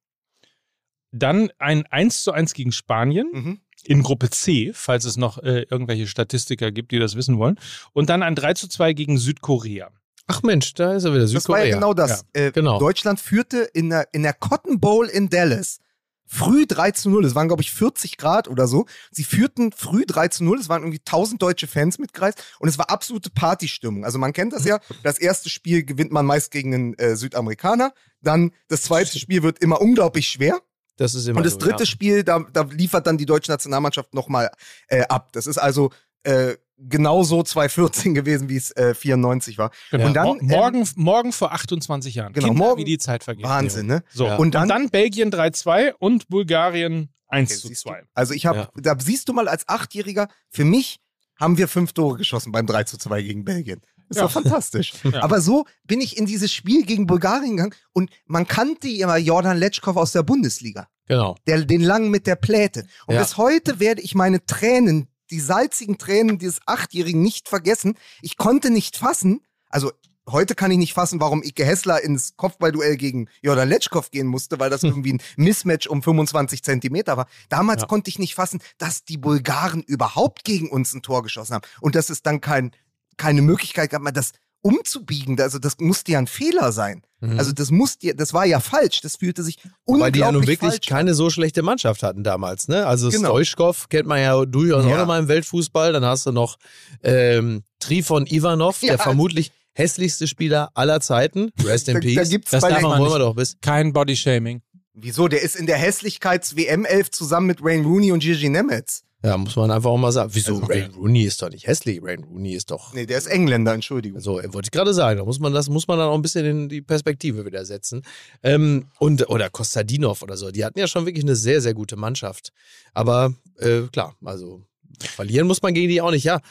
Dann ein 1 zu 1 gegen Spanien Mhm. in Gruppe C, falls es noch äh, irgendwelche Statistiker gibt, die das wissen wollen. Und dann ein 3 zu 2 gegen Südkorea. Ach Mensch, da ist er wieder. Das war Südkorea. ja genau das. Äh, genau. Deutschland führte in der, in der Cotton Bowl in Dallas früh 3 zu 0. Es waren, glaube ich, 40 Grad oder so. Sie führten früh 3 zu 0. Es waren irgendwie 1000 deutsche Fans mitgereist und es war absolute Partystimmung. Also man kennt das ja. Das erste Spiel gewinnt man meist gegen einen äh, Südamerikaner. Dann das zweite Spiel wird immer unglaublich schwer. Das ist immer Und das so, dritte ja. Spiel, da, da liefert dann die deutsche Nationalmannschaft nochmal äh, ab. Das ist also äh, genauso 2014 gewesen, wie es äh, 94 war. Genau. Und dann, Mo- morgen, morgen vor 28 Jahren. Genau, Kinder, morgen- wie die Zeit vergeht. Wahnsinn, ne? So, Ja. und, dann, und dann Belgien 3-2 und Bulgarien 1 Okay, zu siehst du? 2. Also ich habe, Ja. da siehst du mal als Achtjähriger, für mich haben wir fünf Tore geschossen beim 3 zu 2 gegen Belgien. Ist Ja. doch fantastisch. Ja. Aber so bin ich in dieses Spiel gegen Bulgarien gegangen und man kannte immer Jordan Letschkow aus der Bundesliga. Genau. Der, den langen mit der Pläte. Und Ja. bis heute werde ich meine Tränen, die salzigen Tränen dieses Achtjährigen nicht vergessen. Ich konnte nicht fassen, also heute kann ich nicht fassen, warum Ike Hessler ins Kopfballduell gegen Jordan Letschkow gehen musste, weil das irgendwie ein Mismatch um 25 Zentimeter war. Damals Ja. konnte ich nicht fassen, dass die Bulgaren überhaupt gegen uns ein Tor geschossen haben. Und dass es dann kein, keine Möglichkeit gab, mal das umzubiegen. Also das musste ja ein Fehler sein. Mhm. Also das musste, ja- das war ja falsch. Das fühlte sich unglaublich Weil die ja nun wirklich falsch keine so schlechte Mannschaft hatten damals, ne? Also Genau. Stoichkov kennt man ja durchaus auch Ja. noch mal im Weltfußball. Dann hast du noch ähm, Trifon Ivanov, Ja. der vermutlich hässlichste Spieler aller Zeiten. Rest in Da, da Peace. gibt's Das bei darf den, man wollen wir nicht. doch bis. Kein Bodyshaming. Wieso? Der ist in der Hässlichkeits-WM-11 zusammen mit Wayne Rooney und Gigi Nemetz. Ja, muss man einfach auch mal sagen. Wieso? Also, Rain Rooney ist doch nicht hässlich. Rain Rooney ist doch. Nee, der ist Engländer, Entschuldigung. So, wollte ich gerade sagen, da muss man das muss man dann auch ein bisschen in die Perspektive wieder setzen. Ähm, und oder Kostadinov oder so, die hatten ja schon wirklich eine sehr sehr gute Mannschaft. Aber äh, klar, also verlieren muss man gegen die auch nicht. Ja,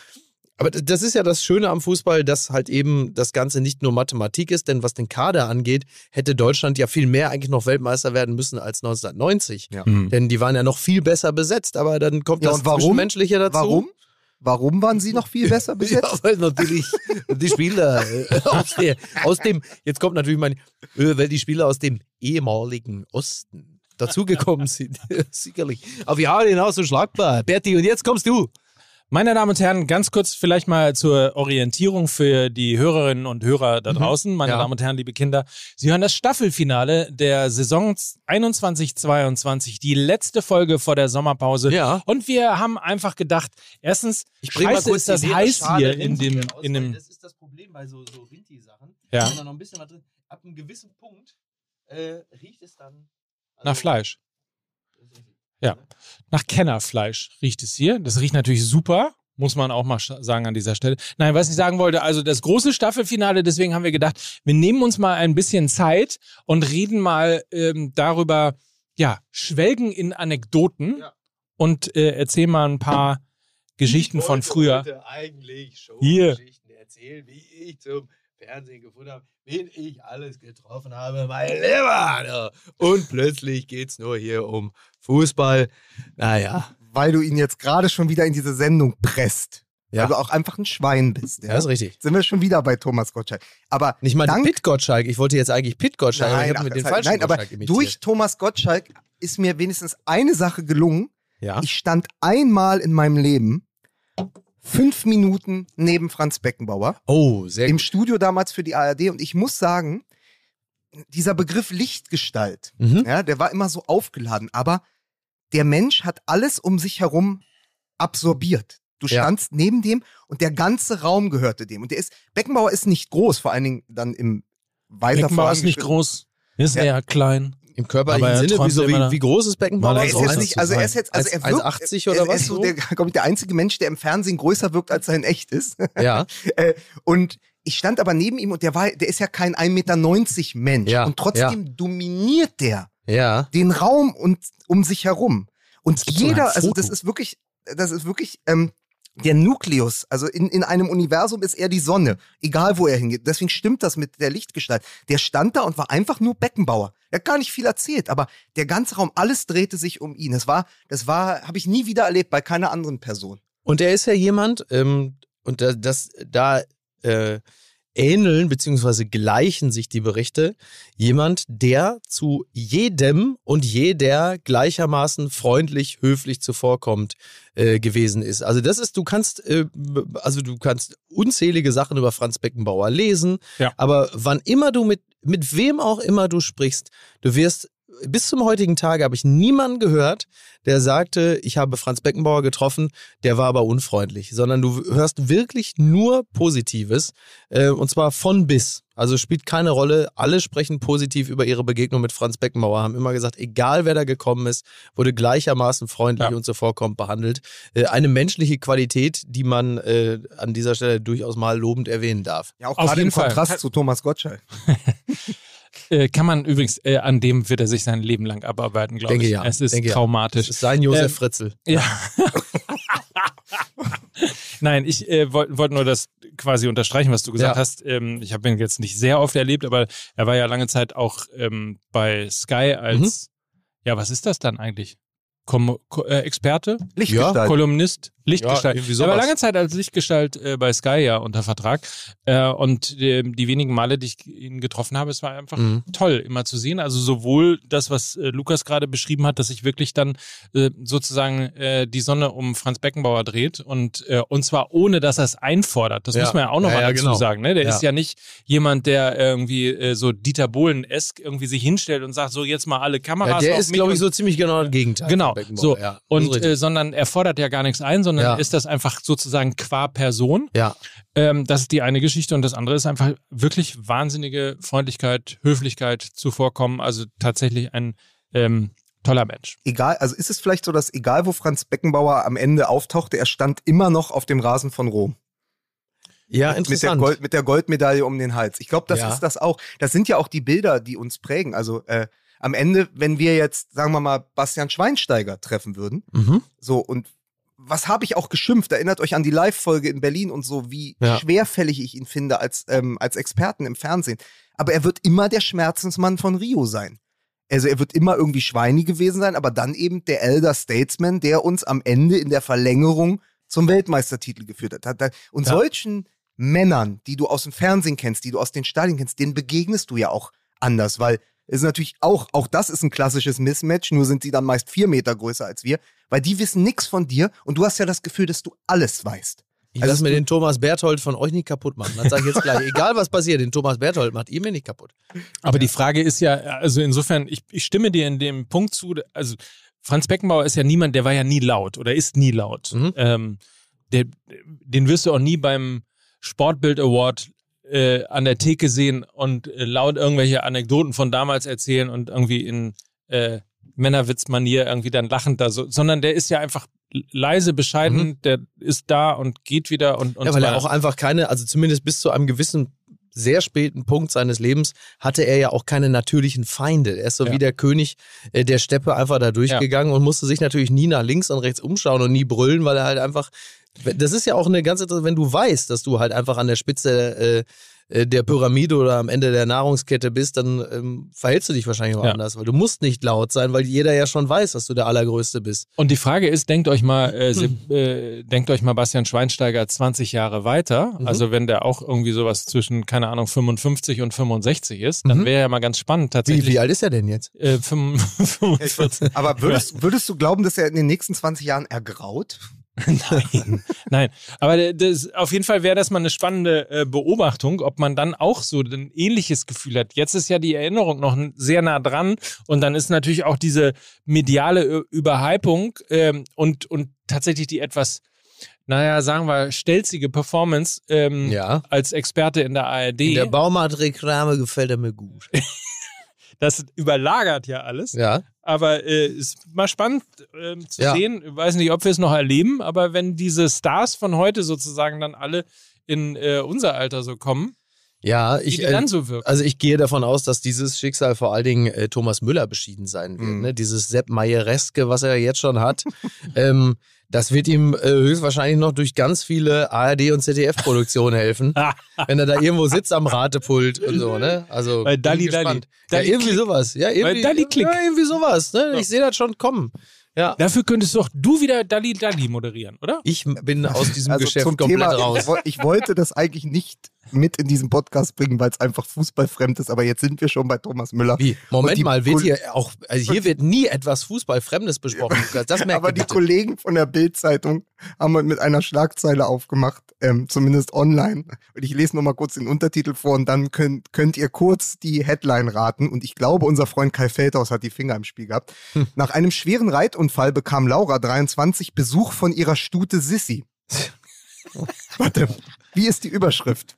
aber das ist ja das Schöne am Fußball, dass halt eben das Ganze nicht nur Mathematik ist, denn was den Kader angeht, hätte Deutschland ja viel mehr eigentlich noch Weltmeister werden müssen als 1990. Ja. Mhm. Denn die waren ja noch viel besser besetzt, aber dann kommt Ja, das warum? Zwischenmenschliche dazu. Warum? Warum waren sie noch viel besser besetzt? Ja, weil natürlich die Spieler äh, aus, der, aus dem, jetzt kommt natürlich mein, äh, weil die Spieler aus dem ehemaligen Osten dazugekommen sind. Sicherlich. Aber wir haben hinaus so schlagbar. Berti, und jetzt kommst du. Meine Damen und Herren, ganz kurz vielleicht mal zur Orientierung für die Hörerinnen und Hörer da draußen. Meine Ja. Damen und Herren, liebe Kinder, Sie hören das Staffelfinale der Saison 21-22, die letzte Folge vor der Sommerpause. Ja. Und wir haben einfach gedacht, erstens, mal scheiße ist das leere heiß Schale hier in dem, in dem, Das ist das Problem bei so, so Rinti-Sachen. Ja. Wenn da noch ein bisschen was drin, ab einem gewissen Punkt äh, riecht es dann. also- nach Fleisch. Ja. Nach Kennerfleisch riecht es hier. Das riecht natürlich super. Muss man auch mal sagen an dieser Stelle. Nein, was ich sagen wollte, also das große Staffelfinale, deswegen haben wir gedacht, wir nehmen uns mal ein bisschen Zeit und reden mal ähm, darüber, ja, schwelgen in Anekdoten Ja. und äh, erzählen mal ein paar Geschichten Ich von wollte früher. heute eigentlich Hier. Showgeschichten erzählen, wie ich zum Fernsehen gefunden habe, wen ich alles getroffen habe, mein Lieber. Und plötzlich geht's nur hier um Fußball. Naja, Weil du ihn jetzt gerade schon wieder in diese Sendung presst. Ja. Weil du auch einfach ein Schwein bist. Ja? ja, ist richtig. Sind wir schon wieder bei Thomas Gottschalk. Aber Nicht mal dank, Pit Gottschalk. Ich wollte jetzt eigentlich Pit Gottschalk, aber ich habe mit den falschen nein, aber Gottschalk imitiert. durch Thomas Gottschalk ist mir wenigstens eine Sache gelungen. ja. Ich stand einmal in meinem Leben fünf Minuten neben Franz Beckenbauer Oh, sehr im gut. Studio damals für die ARD und ich muss sagen, dieser Begriff Lichtgestalt, Mhm. ja, der war immer so aufgeladen, aber der Mensch hat alles um sich herum absorbiert. Du Ja. standst neben dem und der ganze Raum gehörte dem. Und der ist, Beckenbauer ist nicht groß, vor allen Dingen dann im weiter Beckenbauer ist nicht groß. Ist Ja. eher klein. Im körperlichen Aber er Sinne, wieso, immer wie, wie groß ist Beckenbauer? Er ist so jetzt nicht, also er ist jetzt, also Als- er wirkt, 80 oder er, was Er ist so so? der, glaube ich, der einzige Mensch, der im Fernsehen größer wirkt, als er in echt ist. Ja. Äh, und ich stand aber neben ihm und der war, der ist ja kein 1,90 Meter Mensch. Ja, Und trotzdem dominiert der Ja. den Raum und um sich herum. Und jeder, also das ist wirklich, das ist wirklich ähm, der Nukleus. Also in, in einem Universum ist er die Sonne, egal wo er hingeht. Deswegen stimmt das mit der Lichtgestalt. Der stand da und war einfach nur Beckenbauer. Er hat gar nicht viel erzählt, aber der ganze Raum, alles drehte sich um ihn. Das war, das war, habe ich nie wieder erlebt bei keiner anderen Person. Und er ist ja jemand, ähm, und da, das, da äh, ähneln beziehungsweise gleichen sich die Berichte, jemand, der zu jedem und jeder gleichermaßen freundlich, höflich zuvorkommt äh, gewesen ist. Also das ist, du kannst, äh, also du kannst unzählige Sachen über Franz Beckenbauer lesen, Ja. aber wann immer du mit, mit wem auch immer du sprichst, du wirst bis zum heutigen Tage habe ich niemanden gehört, der sagte, ich habe Franz Beckenbauer getroffen, der war aber unfreundlich, sondern du hörst wirklich nur Positives äh, und zwar von bis. Also spielt keine Rolle, alle sprechen positiv über ihre Begegnung mit Franz Beckenbauer, haben immer gesagt, egal wer da gekommen ist, wurde gleichermaßen freundlich Ja. und zuvorkommend behandelt. Äh, eine menschliche Qualität, die man äh, an dieser Stelle durchaus mal lobend erwähnen darf. Ja, auch Auf gerade im Fall. Kontrast zu Thomas Gottschalk. Äh, kann man übrigens, äh, an dem wird er sich sein Leben lang abarbeiten, glaube Denke ich. ja, Es ist denke ja. traumatisch. Das ist sein Josef Ähm, Fritzl. Ja. Nein, ich äh, wollte wollt nur das quasi unterstreichen, was du gesagt Ja. hast. Ähm, ich habe ihn jetzt nicht sehr oft erlebt, aber er war ja lange Zeit auch ähm, bei Sky als, ja, was ist das dann eigentlich? Kom Ko äh, Experte? Lichtgestalt. Kolumnist? Lichtgestalt. irgendwie er war lange Zeit als Lichtgestalt äh, bei Sky ja unter Vertrag. Äh, und äh, die wenigen Male, die ich ihn getroffen habe, es war einfach Mhm. toll, immer zu sehen. Also sowohl das, was äh, Lukas gerade beschrieben hat, dass sich wirklich dann äh, sozusagen äh, die Sonne um Franz Beckenbauer dreht und und zwar ohne, dass er es einfordert. Das Ja. muss man ja auch nochmal Ja, ja, dazu genau. sagen. Ne? Der Ja. ist ja nicht jemand, der irgendwie so Dieter Bohlen-esk irgendwie sich hinstellt und sagt, so jetzt mal alle Kameras Ja, der ist, glaube ich, so ziemlich genau das Gegenteil. Genau, Beckenbauer. so. Ja, Und äh, sondern er fordert ja gar nichts ein, sondern Ja. ist das einfach sozusagen qua Person. ja. Ähm, das ist die eine Geschichte und das andere ist einfach wirklich wahnsinnige Freundlichkeit, Höflichkeit, Zuvorkommen. Also tatsächlich ein ähm, toller Mensch. Egal, also ist es vielleicht so, dass egal wo Franz Beckenbauer am Ende auftauchte, er stand immer noch auf dem Rasen von Rom. ja, mit der, interessant. Gold, mit der Goldmedaille um den Hals. Ich glaube, das Ja. ist das auch. Das sind ja auch die Bilder, die uns prägen. Also äh, am Ende, wenn wir jetzt, sagen wir mal, Bastian Schweinsteiger treffen würden, mhm. so und was habe ich auch geschimpft? Erinnert euch an die Live-Folge in Berlin und so, wie Ja. schwerfällig ich ihn finde als, ähm, als Experten im Fernsehen. Aber er wird immer der Schmerzensmann von Rio sein. Also er wird immer irgendwie Schweini gewesen sein, aber dann eben der Elder Statesman, der uns am Ende in der Verlängerung zum Weltmeistertitel geführt hat. Und Ja. solchen Männern, die du aus dem Fernsehen kennst, die du aus den Stadien kennst, denen begegnest du ja auch anders, weil ist natürlich auch, auch das ist ein klassisches Mismatch, nur sind sie dann meist vier Meter größer als wir, weil die wissen nichts von dir und du hast ja das Gefühl, dass du alles weißt. Ich Also lass mir den Thomas Berthold von euch nicht kaputt machen. Das sage ich jetzt gleich. Egal was passiert, den Thomas Berthold macht ihr mir nicht kaputt. Aber die Frage ist ja, also insofern, ich, ich stimme dir in dem Punkt zu, also Franz Beckenbauer ist ja niemand, der war ja nie laut oder ist nie laut. Mhm. Ähm, der, den wirst du auch nie beim Sportbild Award äh, an der Theke sehen und äh, laut irgendwelche Anekdoten von damals erzählen und irgendwie in äh, Männerwitzmanier irgendwie dann lachend da so, sondern der ist ja einfach leise, bescheiden, der ist da und geht wieder und, und Mhm. ja, so weil er weiter. auch einfach keine, also zumindest bis zu einem gewissen sehr späten Punkt seines Lebens hatte er ja auch keine natürlichen Feinde. Er ist so Ja. wie der König äh, der Steppe einfach da durchgegangen und musste sich natürlich nie nach links und rechts umschauen und nie brüllen, weil er halt einfach Das ist ja auch eine ganz interessante, wenn du weißt, dass du halt einfach an der Spitze äh, äh, der Pyramide oder am Ende der Nahrungskette bist, dann ähm, verhältst du dich wahrscheinlich auch Ja. anders, weil du musst nicht laut sein, weil jeder ja schon weiß, dass du der Allergrößte bist. Und die Frage ist, denkt euch mal, äh, Se- äh, denkt euch mal Bastian Schweinsteiger 20 Jahre weiter. Mhm. Also wenn der auch irgendwie sowas zwischen, keine Ahnung, 55 und 65 ist, dann Mhm. wäre ja mal ganz spannend Wie, tatsächlich. wie alt ist er denn jetzt? Äh, 45. Aber würdest, würdest du glauben, dass er in den nächsten 20 Jahren ergraut? Nein, nein. Aber das, auf jeden Fall wäre das mal eine spannende äh, Beobachtung, ob man dann auch so ein ähnliches Gefühl hat. Jetzt ist ja die Erinnerung noch sehr nah dran und dann ist natürlich auch diese mediale Überhypung ähm, und, und tatsächlich die etwas, naja, sagen wir, stelzige Performance ähm, Ja. als Experte in der ARD. In der Baumarktreklame gefällt er mir gut. das überlagert ja alles. Ja. Aber äh, ist mal spannend ähm, zu Ja. sehen. Ich weiß nicht, ob wir es noch erleben, aber wenn diese Stars von heute sozusagen dann alle in äh, unser Alter so kommen, Ja, ich, die äh, dann so wirken. also ich gehe davon aus, dass dieses Schicksal vor allen Dingen äh, Thomas Müller beschieden sein wird. Mhm. Ne? Dieses Sepp Mayereske, was er jetzt schon hat, ähm, das wird ihm äh, höchstwahrscheinlich noch durch ganz viele ARD und ZDF-Produktionen helfen, wenn er da irgendwo sitzt am Ratepult und so. Ne? Also Bei bin Dalli gespannt. Dalli. Ja, irgendwie sowas. Ja, irgendwie, Dalli Klick. ja, irgendwie sowas. Ne? Ich sehe das schon kommen. Ja. Dafür könntest doch du wieder Dalli Dalli moderieren, oder? Ich bin aus diesem Also Geschäft zum komplett Thema, raus. Ich wollte das eigentlich nicht mit in diesen Podcast bringen, weil es einfach fußballfremd ist, aber jetzt sind wir schon bei Thomas Müller. Wie? Moment mal, wird hier auch, also hier wird nie etwas Fußballfremdes besprochen. Das merkt aber die bitte. Kollegen von der Bild-Zeitung haben mit einer Schlagzeile aufgemacht, ähm, zumindest online. Und ich lese nur mal kurz den Untertitel vor und dann könnt, könnt ihr kurz die Headline raten. Und ich glaube, unser Freund Kai Feldhaus hat die Finger im Spiel gehabt. Hm. Nach einem schweren Reitunfall bekam Laura 23 Besuch von ihrer Stute Sissi. Warte, wie ist die Überschrift?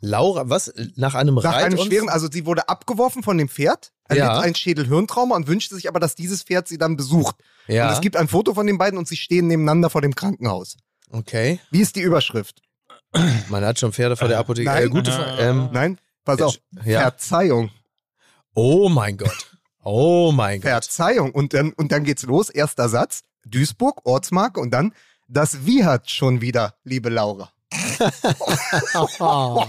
Laura, was? Nach einem Nach einem schweren, also sie wurde abgeworfen von dem Pferd, erlitt Ja. ein Schädelhirntrauma und wünschte sich aber, dass dieses Pferd sie dann besucht. Ja. Und es gibt ein Foto von den beiden und sie stehen nebeneinander vor dem Krankenhaus. Okay. Wie ist die Überschrift? Man hat schon Pferde vor der Apotheke. Nein. Äh, gute Frage. Ähm, Nein, pass auf. ja. Verzeihung. Oh mein Gott. Oh mein Gott. Verzeihung. Und dann, und dann geht's los. Erster Satz. Duisburg, Ortsmarke und dann das Wie hat schon wieder, liebe Laura. Oh,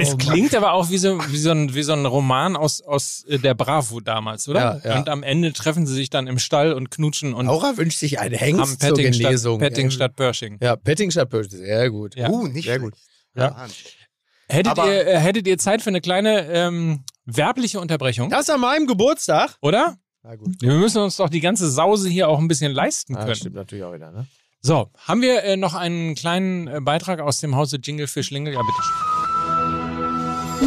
es klingt aber auch wie so, wie so, ein, wie so ein Roman aus, aus äh, der Bravo damals, oder? Ja, ja. Und am Ende treffen sie sich dann im Stall und knutschen und Laura wünscht sich einen Hengst zur Genesung. Petting statt Pershing. Ja, Petting statt Pershing. Sehr gut. Ja. Uh, nicht Sehr schlecht. gut. Ja. Hättet, Aber- ihr, äh, hättet ihr Zeit für eine kleine ähm, werbliche Unterbrechung? Das an meinem Geburtstag? Oder? Na gut. Wir müssen uns doch die ganze Sause hier auch ein bisschen leisten Ah, können. stimmt natürlich auch wieder, ne? So, haben wir äh, noch einen kleinen äh, Beitrag aus dem Hause Jingle für Schlingel? Ja, bitte.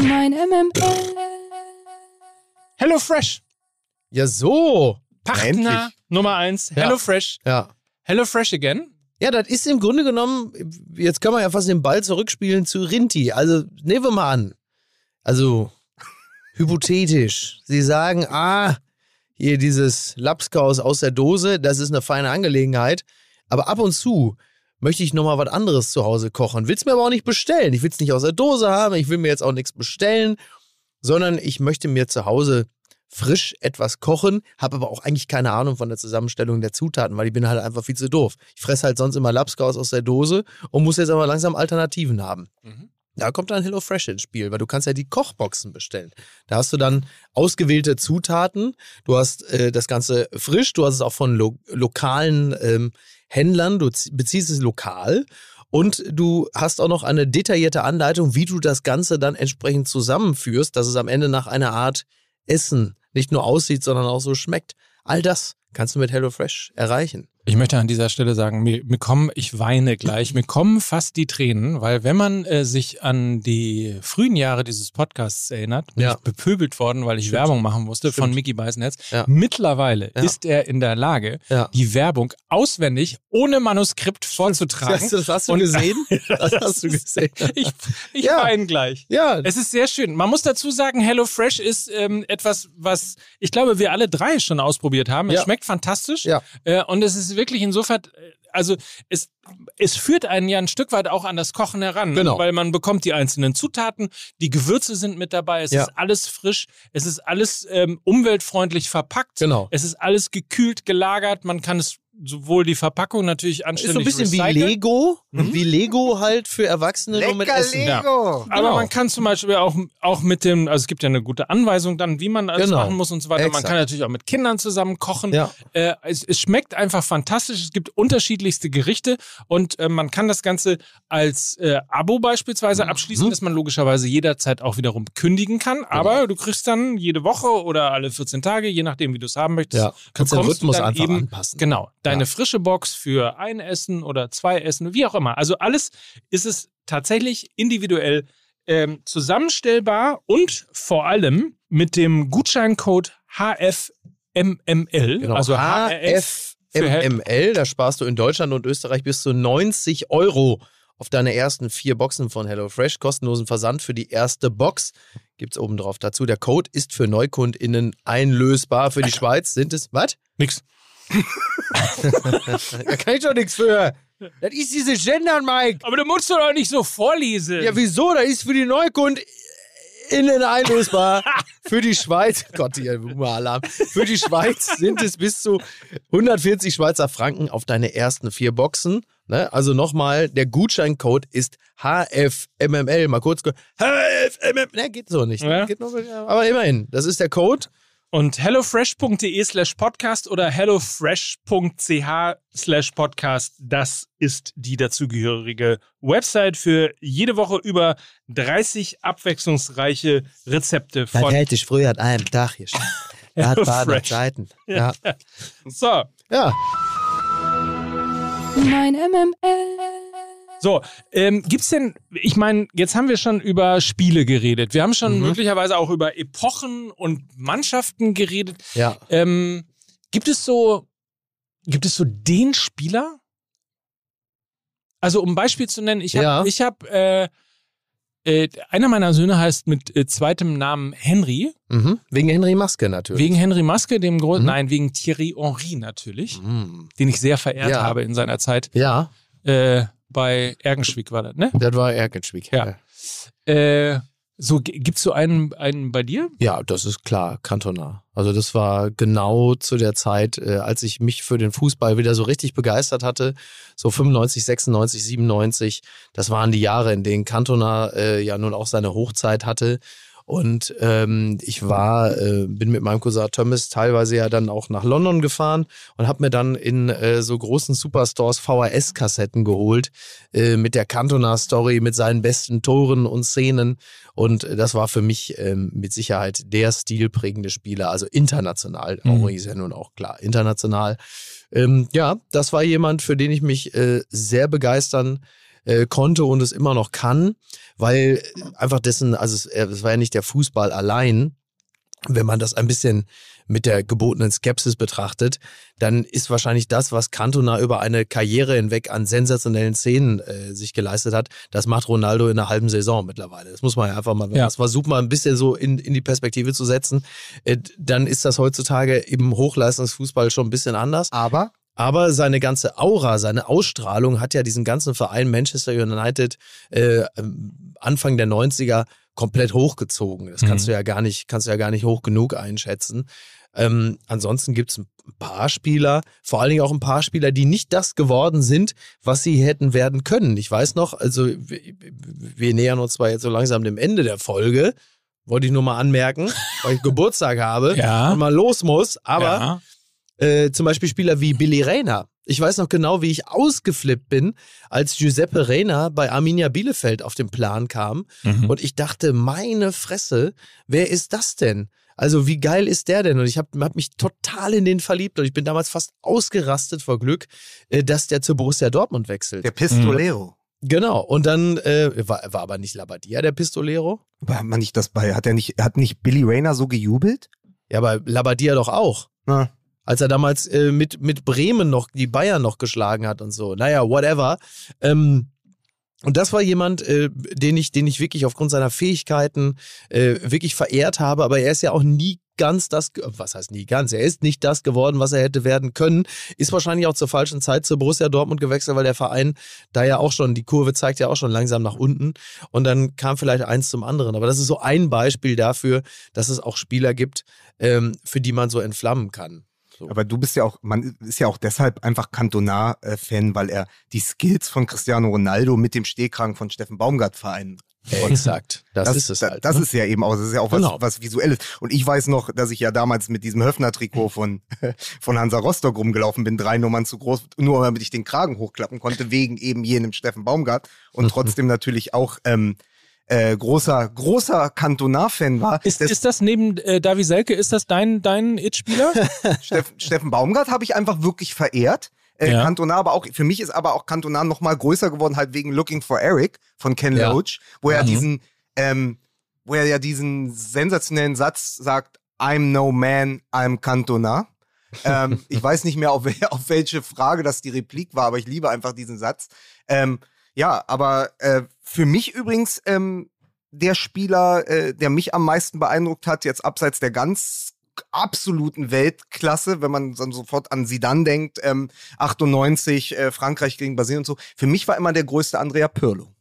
Mein MML. Hello Fresh. Ja, so. Partner Endlich. Nummer eins. Ja. Hello Fresh. Ja. Hello Fresh again. Ja, das ist im Grunde genommen, jetzt kann man ja fast den Ball zurückspielen zu Rinti. Also, nehmen wir mal an. Also, hypothetisch. Sie sagen, ah, hier dieses Lapskaus aus der Dose, das ist eine feine Angelegenheit. Aber ab und zu möchte ich nochmal was anderes zu Hause kochen. Will's mir aber auch nicht bestellen. Ich will's nicht aus der Dose haben. Ich will mir jetzt auch nichts bestellen, sondern ich möchte mir zu Hause frisch etwas kochen, habe aber auch eigentlich keine Ahnung von der Zusammenstellung der Zutaten, weil ich bin halt einfach viel zu doof. Ich fresse halt sonst immer Lapskaus aus der Dose und muss jetzt aber langsam Alternativen haben. Da kommt dann HelloFresh ins Spiel, weil du kannst ja die Kochboxen bestellen. Da hast du dann ausgewählte Zutaten, du hast äh, das Ganze frisch, du hast es auch von lo lokalen ähm, Händlern, du beziehst es lokal und du hast auch noch eine detaillierte Anleitung, wie du das Ganze dann entsprechend zusammenführst, dass es am Ende nach einer Art Essen nicht nur aussieht, sondern auch so schmeckt. All das kannst du mit HelloFresh erreichen. Ich möchte an dieser Stelle sagen, mir, mir kommen, ich weine gleich, mir kommen fast die Tränen, weil wenn man äh, sich an die frühen Jahre dieses Podcasts erinnert, bin Ja. ich bepöbelt worden, weil ich Stimmt. Werbung machen musste von Stimmt. Mickey Beisenherz. Ja. Mittlerweile Ja. ist er in der Lage, die Werbung auswendig ohne Manuskript vorzutragen. Das, das hast du Und- gesehen? Das hast du gesehen. ich ich weine gleich. Ja, Es ist sehr schön. Man muss dazu sagen, HelloFresh ist ähm, etwas, was ich glaube, wir alle drei schon ausprobiert haben. Es Ja. Schmeckt fantastisch. Ja. Äh, und es ist wirklich insofern, äh, also es, es führt einen ja ein Stück weit auch an das Kochen heran. Genau. Weil man bekommt die einzelnen Zutaten, die Gewürze sind mit dabei, es Ja. ist alles frisch, es ist alles ähm, umweltfreundlich verpackt. Genau. Es ist alles gekühlt, gelagert, man kann es sowohl die Verpackung natürlich Ist so ein anständig bisschen wie recycelt. Lego, Mhm. wie Lego halt für Erwachsene nur mit Lecker Essen. Lego. Aber Genau. man kann zum Beispiel auch, auch mit dem, also es gibt ja eine gute Anweisung dann, wie man alles Genau. machen muss und so weiter. Man Exakt. kann natürlich auch mit Kindern zusammen kochen. Ja. Äh, es, es schmeckt einfach fantastisch. Es gibt unterschiedlichste Gerichte und äh, man kann das Ganze als äh, Abo beispielsweise abschließen, dass man logischerweise jederzeit auch wiederum kündigen kann. Aber du kriegst dann jede Woche oder alle 14 Tage, je nachdem, wie du es haben möchtest, Ja, kannst den du Rhythmus dann einfach eben, anpassen. Genau, deine Ja. frische Box für ein Essen oder zwei Essen, wie auch immer. Also alles ist es tatsächlich individuell ähm, zusammenstellbar und vor allem mit dem Gutscheincode HFMML, Genau. also HFMML, da sparst du in Deutschland und Österreich bis zu 90 Euro auf deine ersten vier Boxen von HelloFresh. Kostenlosen Versand für die erste Box gibt's oben drauf dazu. Der Code ist für NeukundInnen einlösbar. Für die Schweiz sind es, was? Nix. Da kann ich doch nichts für. Das ist diese Gendern, Mike. Aber du musst doch nicht so vorlesen. Ja, wieso? Da ist für die NeukundInnen einlösbar. Für die Schweiz, Gott, hier, Alarm. Für die Schweiz sind es bis zu 140 Schweizer Franken auf deine ersten vier Boxen. Ne? Also nochmal, der Gutscheincode ist HFMML. Mal kurz. HFMML. Ne, geht so nicht. Ja. Geht nur, aber immerhin, das ist der Code. Und hellofresh.de slash podcast oder hellofresh.ch slash podcast, das ist die dazugehörige Website für jede Woche über 30 abwechslungsreiche Rezepte Das von. hätte ich früher an einem Tag hier. Er hat. Bader Zeiten. Ja. So, ja. Mein MML. So, ähm, gibt's denn, ich meine, jetzt haben wir schon über Spiele geredet. Wir haben schon Mhm. möglicherweise auch über Epochen und Mannschaften geredet. Ja. Ähm, gibt es so, gibt es so den Spieler? Also um ein Beispiel zu nennen, ich habe, Ja. ich habe, äh, äh, einer meiner Söhne heißt mit äh, zweitem Namen Henry, Mhm. Wegen Henry Maske natürlich. wegen Henry Maske, dem Gro Mhm. nein, wegen Thierry Henry natürlich, Mhm. den ich sehr verehrt Ja. habe in seiner Zeit. Ja, Äh, bei Ergenschwick war das, ne? das war Erkenschwick. Ja. Äh, so, gibt's so einen, einen bei dir? Ja, das ist klar, Cantona. Also das war genau zu der Zeit, äh, als ich mich für den Fußball wieder so richtig begeistert hatte, so 95, 96, 97. Das waren die Jahre, in denen Cantona äh, ja nun auch seine Hochzeit hatte. Und ähm, ich war, äh, bin mit meinem Cousin Thomas teilweise ja dann auch nach London gefahren und habe mir dann in äh, so großen Superstores VHS-Kassetten geholt äh, mit der Cantona-Story, mit seinen besten Toren und Szenen. Und das war für mich ähm, mit Sicherheit der stilprägende Spieler, also international. Mhm. Henry ist ja nun auch klar, international. Ähm, ja, das war jemand, für den ich mich äh, sehr begeistern äh, konnte und es immer noch kann, weil äh, einfach dessen, also es, äh, es war ja nicht der Fußball allein. Wenn man das ein bisschen mit der gebotenen Skepsis betrachtet, dann ist wahrscheinlich das, was Cantona über eine Karriere hinweg an sensationellen Szenen äh, sich geleistet hat, das macht Ronaldo in einer halben Saison mittlerweile. Das muss man ja einfach mal, Ja. das war super, ein bisschen so in, in die Perspektive zu setzen. Äh, dann ist das heutzutage im Hochleistungsfußball schon ein bisschen anders. Aber Aber seine ganze Aura, seine Ausstrahlung hat ja diesen ganzen Verein Manchester United äh, ähm, Anfang der 90er komplett hochgezogen. Das kannst Mhm. du ja gar nicht, kannst du ja gar nicht hoch genug einschätzen. Ähm, ansonsten gibt es ein paar Spieler, vor allen Dingen auch ein paar Spieler, die nicht das geworden sind, was sie hätten werden können. Ich weiß noch, also wir, wir nähern uns zwar jetzt so langsam dem Ende der Folge, wollte ich nur mal anmerken, weil ich Geburtstag habe Ja. und mal los muss, aber ja. Äh, zum Beispiel Spieler wie Billy Reyna. Ich weiß noch genau, wie ich ausgeflippt bin, als Giuseppe Reyna bei Arminia Bielefeld auf den Plan kam. Mhm. Und ich dachte, meine Fresse, wer ist das denn? Also wie geil ist der denn? Und ich habe hab mich total in den verliebt und ich bin damals fast ausgerastet vor Glück, äh, dass der zu Borussia Dortmund wechselt. der Pistolero. Genau. Und dann äh, war, war aber nicht Labadia der Pistolero. Aber hat man nicht das bei, hat er nicht, hat nicht Billy Rayner so gejubelt? Ja, aber Labadia doch auch. Na, als er damals äh, mit, mit Bremen noch die Bayern noch geschlagen hat und so. Naja, whatever. Ähm, und das war jemand, äh, den ich, den ich wirklich aufgrund seiner Fähigkeiten äh, wirklich verehrt habe, aber er ist ja auch nie ganz das, was heißt nie ganz, er ist nicht das geworden, was er hätte werden können, ist wahrscheinlich auch zur falschen Zeit zu Borussia Dortmund gewechselt, weil der Verein da ja auch schon, die Kurve zeigt ja auch schon langsam nach unten und dann kam vielleicht eins zum anderen. Aber das ist so ein Beispiel dafür, dass es auch Spieler gibt, ähm, für die man so entflammen kann. So. Aber du bist ja auch, man ist ja auch deshalb einfach Cantona-Fan, weil er die Skills von Cristiano Ronaldo mit dem Stehkragen von Steffen Baumgart vereinen. Exakt. Das, ist es halt. Das ne? ist ja eben auch, das ist ja auch was, Genau. was Visuelles. Und ich weiß noch, dass ich ja damals mit diesem Höfner-Trikot von, von Hansa Rostock rumgelaufen bin, drei Nummern zu groß, nur damit ich den Kragen hochklappen konnte, wegen eben jenem Steffen Baumgart und trotzdem natürlich auch ähm, äh, großer, großer Cantona-Fan war. Ist, Das- ist das neben äh, Davi Selke, ist das dein, dein It-Spieler? Steffen, Steffen Baumgart habe ich einfach wirklich verehrt. Äh, Ja. Cantona aber auch, für mich ist aber auch Cantona noch mal größer geworden, halt wegen Looking for Eric von Ken Ja. Loach, wo er Mhm. diesen, ähm, wo er ja diesen sensationellen Satz sagt, I'm no man, I'm Cantona. ähm, ich weiß nicht mehr, auf, auf welche Frage das die Replik war, aber ich liebe einfach diesen Satz. Ähm, ja, aber äh, für mich übrigens ähm, der Spieler, äh, der mich am meisten beeindruckt hat, jetzt abseits der ganz absoluten Weltklasse, wenn man dann sofort an Zidane denkt, ähm, 98, äh, Frankreich gegen Brasilien und so. Für mich war immer der größte Andrea Pirlo,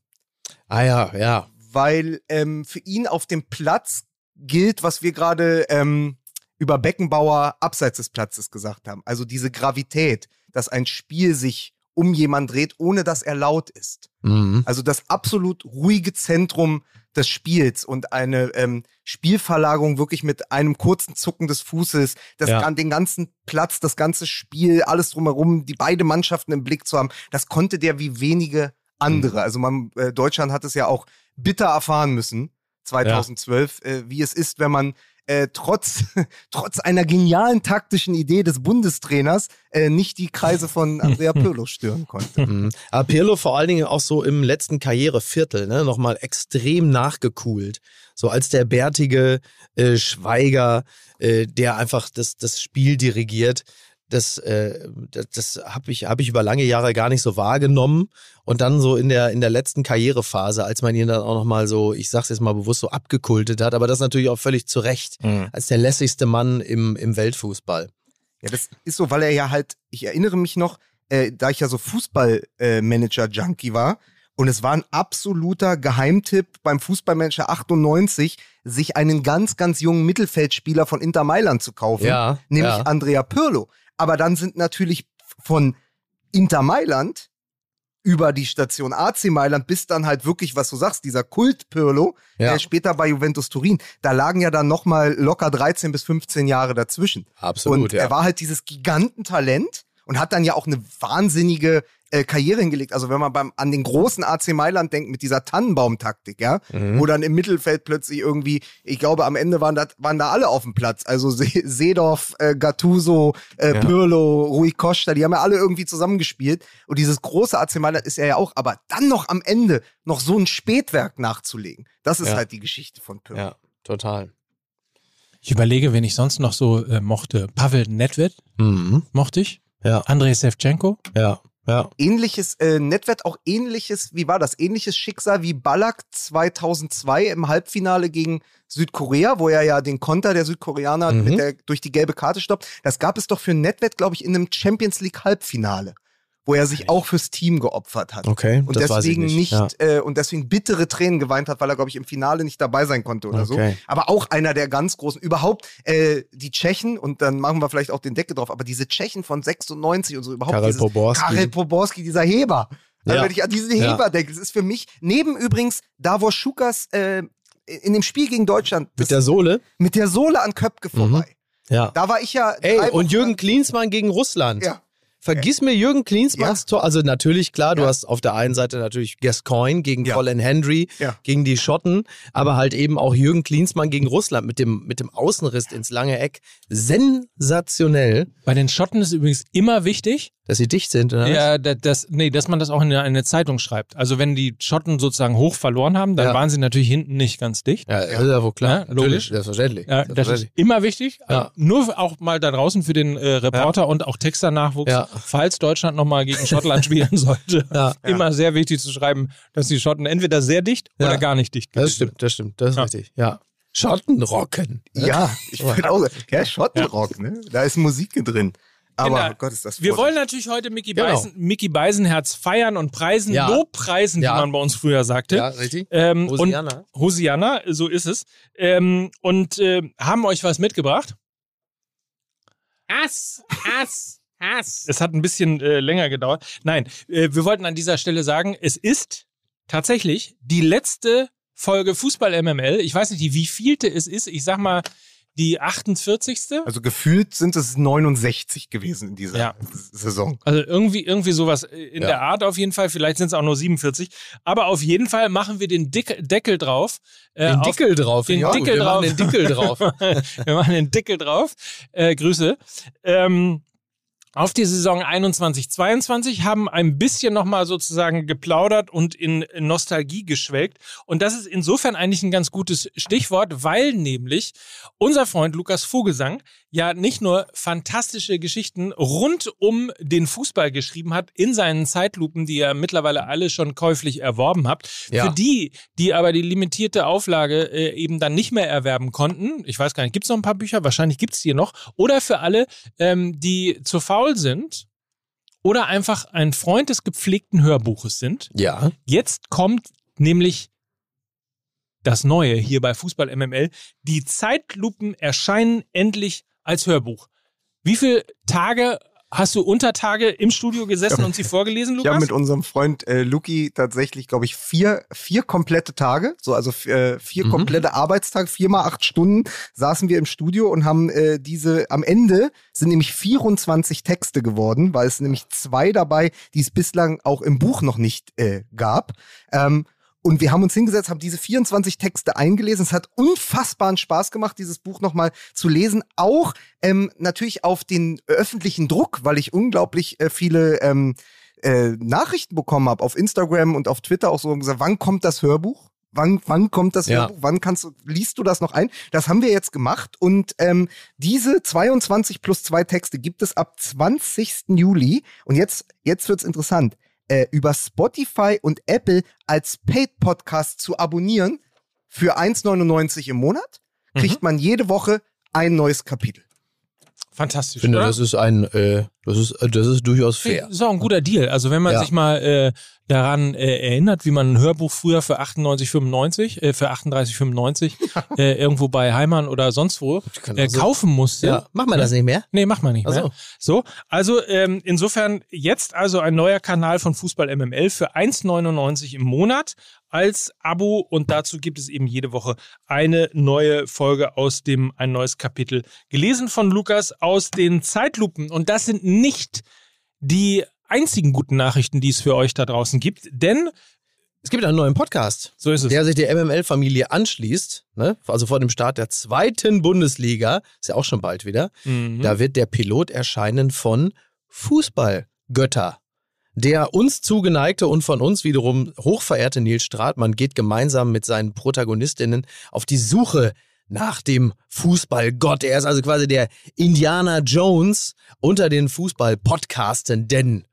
Ah ja, ja. weil ähm, für ihn auf dem Platz gilt, was wir gerade ähm, über Beckenbauer abseits des Platzes gesagt haben. Also diese Gravität, dass ein Spiel sich um jemanden dreht, ohne dass er laut ist. Mhm. Also das absolut ruhige Zentrum des Spiels und eine ähm, Spielverlagerung wirklich mit einem kurzen Zucken des Fußes, das, Ja. den ganzen Platz, das ganze Spiel, alles drumherum, die beide Mannschaften im Blick zu haben, das konnte der wie wenige andere. Mhm. Also man, äh, Deutschland hat es ja auch bitter erfahren müssen, 2012, äh, wie es ist, wenn man äh, trotz, trotz einer genialen taktischen Idee des Bundestrainers äh, nicht die Kreise von Andrea Pirlo stören konnte. Mhm. Aber Pirlo vor allen Dingen auch so im letzten Karriereviertel, ne, nochmal extrem nachgekühlt. So als der bärtige äh, Schweiger, äh, der einfach das, das Spiel dirigiert. Das, äh, das, das habe ich, hab ich über lange Jahre gar nicht so wahrgenommen. Und dann so in der, in der letzten Karrierephase, als man ihn dann auch nochmal so, ich sag's jetzt mal bewusst, so abgekultet hat, aber das natürlich auch völlig zu Recht, als der lässigste Mann im, im Weltfußball. Ja, das ist so, weil er ja halt, ich erinnere mich noch, äh, da ich ja so Fußballmanager-Junkie war, und es war ein absoluter Geheimtipp beim Fußballmanager 98, sich einen ganz, ganz jungen Mittelfeldspieler von Inter Mailand zu kaufen, Ja, nämlich ja. Andrea Pirlo. Aber dann sind natürlich von Inter Mailand über die Station AC Mailand bis dann halt wirklich, was du sagst, dieser Kult Pirlo, Ja. der später bei Juventus Turin, da lagen ja dann nochmal locker 13 bis 15 Jahre dazwischen. Absolut, und ja. er war halt dieses Gigantentalent und hat dann ja auch eine wahnsinnige äh, Karriere hingelegt. Also wenn man beim, an den großen AC Mailand denkt mit dieser Tannenbaum-Taktik, ja, Mhm. wo dann im Mittelfeld plötzlich irgendwie, ich glaube am Ende waren, das, waren da alle auf dem Platz. Also Se Seedorf, äh, Gattuso, äh, Ja. Pirlo, Rui Costa, die haben ja alle irgendwie zusammengespielt. Und dieses große AC Mailand ist er ja auch, aber dann noch am Ende noch so ein Spätwerk nachzulegen, das ist Ja. halt die Geschichte von Pirlo. Ja, total. Ich überlege, wen ich sonst noch so äh, mochte. Pavel Nedved Mhm. mochte ich. Ja, Andrei Sevchenko. ja, ja. ähnliches, äh, Netwett auch ähnliches, wie war das? Ähnliches Schicksal wie Ballack 2002 im Halbfinale gegen Südkorea, wo er ja den Konter der Südkoreaner Mhm. mit der, durch die gelbe Karte stoppt. Das gab es doch für Netwett, glaube ich, in einem Champions League Halbfinale, wo er sich auch fürs Team geopfert hat. Okay, Und deswegen nicht. nicht, Ja. äh, und deswegen bittere Tränen geweint hat, weil er, glaube ich, im Finale nicht dabei sein konnte oder Okay. so. Aber auch einer der ganz großen, überhaupt äh, die Tschechen, und dann machen wir vielleicht auch den Deckel drauf, aber diese Tschechen von 96 und so überhaupt Karel dieses, Poborski. Karel Poborski, dieser Heber. Also Ja. Wenn ich an diesen Ja. Heber denke, das ist für mich, neben übrigens Davor Schukas äh, in dem Spiel gegen Deutschland, Mit der Sohle? mit der Sohle an Köpke vorbei. Ja. Da war ich ja. Ey, und Jürgen Klinsmann gegen Russland. Ja. Vergiss mir Jürgen Klinsmanns Ja. Tor. Also natürlich, klar, du Ja. hast auf der einen Seite natürlich Gascoigne gegen Ja. Colin Hendry, Ja. gegen die Schotten, aber halt eben auch Jürgen Klinsmann gegen Russland mit dem, mit dem Außenriss ins lange Eck. Sensationell, Bei den Schotten ist übrigens immer wichtig, dass sie dicht sind, oder? ja, da- das, nee, dass man das auch in eine, Zeitung schreibt. Also wenn die Schotten sozusagen hoch verloren haben, dann Ja. waren sie natürlich hinten nicht ganz dicht. Ja, das ist ja wohl klar. Logisch. Selbstverständlich. Ja, das ist immer wichtig. Ja. Nur auch mal da draußen für den äh, Reporter und auch Texter-Nachwuchs, Ja. Falls Deutschland nochmal gegen Schottland spielen sollte. Ja. Immer sehr wichtig zu schreiben, dass die Schotten entweder sehr dicht Ja. oder gar nicht dicht Das sind. stimmt, das stimmt, das ist Ja. richtig. Ja. Schottenrocken. Ja, ich würde auch ja, Schottenrock, ne? Da ist Musik drin. Aber Kinder, oh Gott, ist das Wir wollen natürlich heute Mickey, Genau. Beisen, Mickey Beisenherz feiern und preisen, Ja. Lobpreisen, Ja. wie man bei uns früher sagte. Ja, richtig. Ähm, Hosianna. Und Hosianna, so ist es. Ähm, und äh, haben euch was mitgebracht. Hass, Hass, Hass. Es hat ein bisschen äh, länger gedauert. Nein, äh, wir wollten an dieser Stelle sagen, es ist tatsächlich die letzte Folge Fußball MML. Ich weiß nicht, wie vielte es ist. Ich sag mal die 48. Also gefühlt sind es 69 gewesen in dieser Ja. Saison. Also irgendwie, irgendwie sowas in Ja. der Art auf jeden Fall. Vielleicht sind es auch nur 47. Aber auf jeden Fall machen wir den Dick Deckel drauf. äh, Den Dickel drauf. den gut. Dickel Wir machen drauf. Den Dickel drauf. wir machen den Deckel drauf. Äh, Grüße. Ähm, auf die Saison 21-22 haben ein bisschen nochmal sozusagen geplaudert und in Nostalgie geschwelgt. Und das ist insofern eigentlich ein ganz gutes Stichwort, weil nämlich unser Freund Lukas Vogelsang ja nicht nur fantastische Geschichten rund um den Fußball geschrieben hat in seinen Zeitlupen, die ihr mittlerweile alle schon käuflich erworben habt. Ja. Für die, die aber die limitierte Auflage äh, eben dann nicht mehr erwerben konnten, ich weiß gar nicht, gibt es noch ein paar Bücher? Wahrscheinlich gibt es die noch. Oder für alle, ähm, die zu faul sind oder einfach ein Freund des gepflegten Hörbuches sind. Ja. Jetzt kommt nämlich das Neue hier bei Fußball MML. Die Zeitlupen erscheinen endlich als Hörbuch. Wie viele Tage hast du Untertage im Studio gesessen und sie vorgelesen, Ich habe Lukas? mit unserem Freund äh, Luki tatsächlich, glaube ich, vier, vier komplette Tage, so also äh, vier Mhm. komplette Arbeitstage, viermal acht Stunden saßen wir im Studio und haben äh, diese, am Ende sind nämlich 24 Texte geworden, weil es nämlich zwei dabei, die es bislang auch im Buch noch nicht äh, gab. Ähm, und wir haben uns hingesetzt, haben diese 24 Texte eingelesen. Es hat unfassbaren Spaß gemacht, dieses Buch nochmal zu lesen. Auch ähm, natürlich auf den öffentlichen Druck, weil ich unglaublich äh, viele ähm, äh, Nachrichten bekommen habe auf Instagram und auf Twitter auch so und gesagt, wann kommt das Hörbuch? Wann, wann kommt das Ja. Hörbuch? Wann kannst du, liest du das noch ein? Das haben wir jetzt gemacht und ähm, diese 22 plus zwei Texte gibt es ab 20. Juli und jetzt, jetzt wird's interessant, äh, über Spotify und Apple als Paid-Podcast zu abonnieren für 1,99 im Monat kriegt man jede Woche ein neues Kapitel. Fantastisch. Ich finde, oder? das ist ein, äh, das ist, äh, das ist durchaus fair. Das ist auch ein guter Deal. Also wenn man Ja. sich mal äh, daran äh, erinnert, wie man ein Hörbuch früher für 98,95, äh, für 38,95 äh, irgendwo bei Heimann oder sonst wo äh, also- kaufen musste. Ja, machen wir das nicht mehr? Nee, macht man nicht mehr. so. So, also ähm, insofern jetzt also ein neuer Kanal von Fußball MML für 1,99 im Monat als Abo und dazu gibt es eben jede Woche eine neue Folge aus dem ein neues Kapitel gelesen von Lukas aus den Zeitlupen und das sind nicht die einzigen guten Nachrichten, die es für euch da draußen gibt, denn Es gibt einen neuen Podcast, so ist es. der sich der MML-Familie anschließt. Ne? Also vor dem Start der zweiten Bundesliga, ist ja auch schon bald wieder. Mhm. Da wird der Pilot erscheinen von Fußballgötter. Der uns zugeneigte und von uns wiederum hochverehrte Nils Stratmann geht gemeinsam mit seinen Protagonistinnen auf die Suche nach dem Fußballgott. Er ist also quasi der Indiana Jones unter den Fußball-Podcastenden.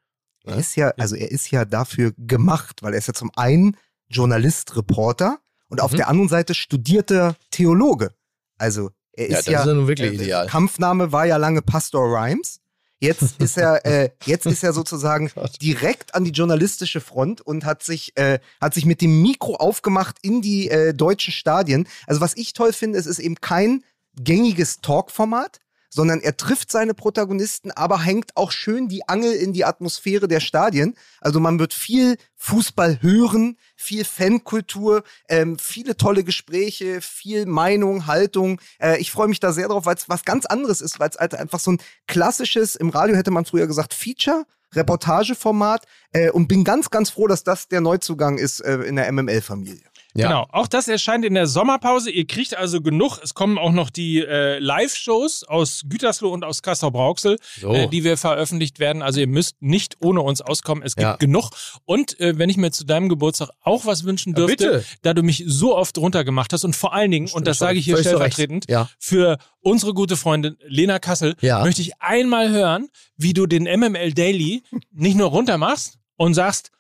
Er ist ja, also er ist ja dafür gemacht, weil er ist ja zum einen Journalist, Reporter und auf Mhm. der anderen Seite studierter Theologe. Also er Ja, ist das ja, ist ja nun wirklich äh, ideal. Kampfname war ja lange Pastor Rhymes. Jetzt ist er, äh, jetzt ist er sozusagen direkt an die journalistische Front und hat sich, äh, hat sich mit dem Mikro aufgemacht in die äh, deutschen Stadien. Also was ich toll finde, es ist eben kein gängiges Talkformat, sondern er trifft seine Protagonisten, aber hängt auch schön die Angel in die Atmosphäre der Stadien. Also man wird viel Fußball hören, viel Fankultur, ähm, viele tolle Gespräche, viel Meinung, Haltung. Äh, ich freue mich da sehr drauf, weil es was ganz anderes ist, weil es halt einfach so ein klassisches, im Radio hätte man früher gesagt, Feature. Reportageformat äh, und bin ganz, ganz froh, dass das der Neuzugang ist äh, in der MML-Familie. Ja. Genau, auch das erscheint in der Sommerpause. Ihr kriegt also genug. Es kommen auch noch die äh, Live-Shows aus Gütersloh und aus Kassel-Brauxel, So. äh, die wir veröffentlicht werden. Also ihr müsst nicht ohne uns auskommen. Es gibt Ja. genug. Und äh, wenn ich mir zu deinem Geburtstag auch was wünschen Ja, dürfte, bitte. da du mich so oft runtergemacht hast und vor allen Dingen, und das sage ich hier stellvertretend, Ja. für unsere gute Freundin Lena Kassel, Ja. möchte ich einmal hören, wie du den MML Daily nicht nur runter machst und sagst,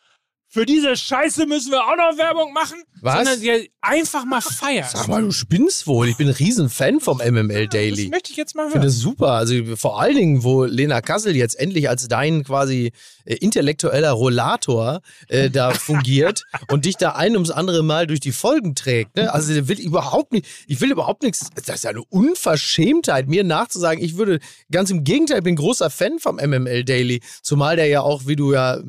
für diese Scheiße müssen wir auch noch Werbung machen. Was? Sondern die einfach mal feiern. Sag mal, du spinnst wohl. Ich bin ein Riesen-Fan vom MML das Daily. möchte ich jetzt mal Ich finde hören. das super. Also vor allen Dingen, wo Lena Kassel jetzt endlich als dein quasi äh, intellektueller Rollator äh, da fungiert und dich da ein ums andere Mal durch die Folgen trägt. Ne? Also will überhaupt nicht, ich will überhaupt nichts. Das ist ja eine Unverschämtheit, mir nachzusagen. Ich würde ganz im Gegenteil, ich bin großer Fan vom MML Daily. Zumal der ja auch, wie du ja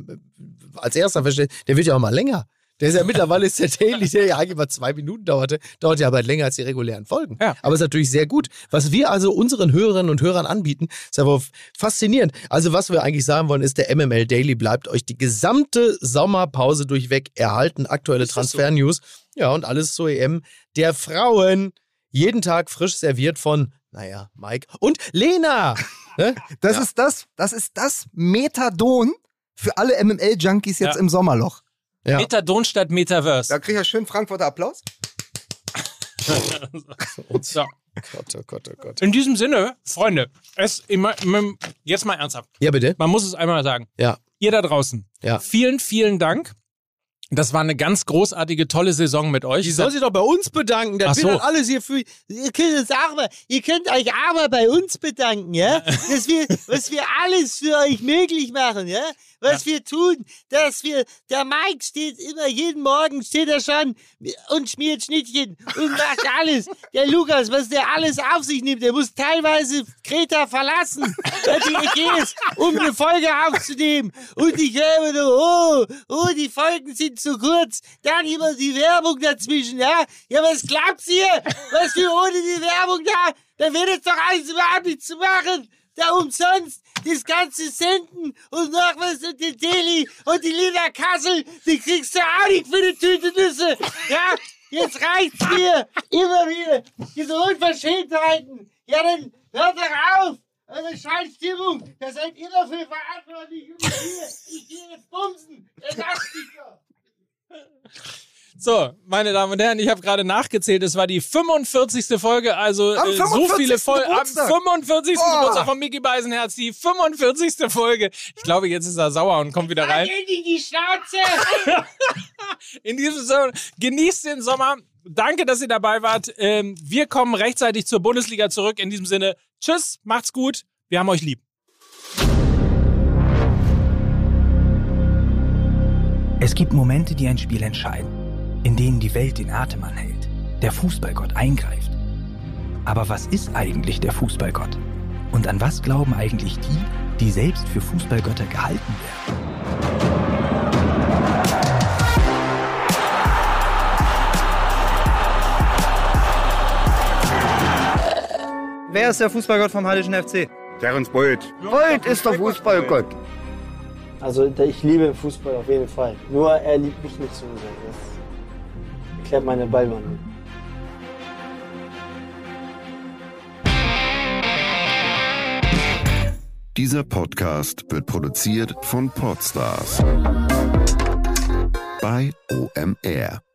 als erster verstehst, der wird ja auch mal länger. Der ist ja mittlerweile ist der Daily, der ja eigentlich mal zwei Minuten dauerte, dauert ja aber länger als die regulären Folgen. Ja. Aber ist natürlich sehr gut. Was wir also unseren Hörerinnen und Hörern anbieten, ist aber faszinierend. Also was wir eigentlich sagen wollen, ist, der MML Daily bleibt euch die gesamte Sommerpause durchweg erhalten. Aktuelle Transfer-News. Ja, und alles zur EM der Frauen. Jeden Tag frisch serviert von, naja, Mike und Lena. Ne? Das Ja. ist das, das ist das Methadon für alle MML-Junkies jetzt Ja. im Sommerloch. Ja. Methadon statt Metaverse. Da krieg ich ja schön Frankfurter Applaus. So. Gott, oh Gott, oh Gott. In diesem Sinne, Freunde, es jetzt mal ernsthaft. Ja, bitte. Man muss es einmal sagen. Ja. Ihr da draußen, Ja. vielen, vielen Dank. Das war eine ganz großartige, tolle Saison mit euch. Die soll sich doch bei uns bedanken. Das wird so. dann alles hier für. Ihr könnt, auch mal, ihr könnt euch mal bei uns bedanken, ja? Dass wir, was wir alles für euch möglich machen, ja? Was wir tun, dass wir, der Mike steht immer, jeden Morgen steht er schon und schmiert Schnittchen und macht alles. Der Lukas, was der alles auf sich nimmt, der muss teilweise Kreta verlassen, weil die Ägäis, um eine Folge aufzunehmen. Und ich höre immer nur, oh, oh, die Folgen sind zu kurz. Dann immer die Werbung dazwischen, ja? Ja, was glaubt ihr? Was wir ohne die Werbung da? Dann wird es doch alles überhaupt nicht zu machen. Da umsonst das ganze Senden und noch was und den Daily und die Lina Kassel, die kriegst du auch nicht für eine Tüte Nüsse. Ja, jetzt reicht's mir. Immer wieder. Diese Unverschämtheiten. Ja, dann hört doch auf. Eure Scheißstimmung. Da seid ihr dafür verantwortlich. Ich gehe, jetzt bumsen. Er lasst doch. So, meine Damen und Herren, ich habe gerade nachgezählt, es war die 45. Folge, also Am äh, so 45. viele Folgen. Am Geburtstag. 45. Oh. Geburtstag von Mickey Beisenherz, die 45. Folge. Ich glaube, jetzt ist er sauer und kommt wieder rein. Halt in die Schnauze. In diesem Sinne, genießt den Sommer. Danke, dass ihr dabei wart. Ähm, wir kommen rechtzeitig zur Bundesliga zurück. In diesem Sinne, tschüss, macht's gut. Wir haben euch lieb. Es gibt Momente, die ein Spiel entscheiden, in denen die Welt den Atem anhält, der Fußballgott eingreift. Aber was ist eigentlich der Fußballgott? Und an was glauben eigentlich die, die selbst für Fußballgötter gehalten werden? Wer ist der Fußballgott vom Hallischen FC? Terence Boyd. Boyd ist der Fußballgott. Also ich liebe Fußball auf jeden Fall. Nur er liebt mich nicht so sehr. Das erklärt meine Ballwandlung. Dieser Podcast wird produziert von Podstars bei OMR.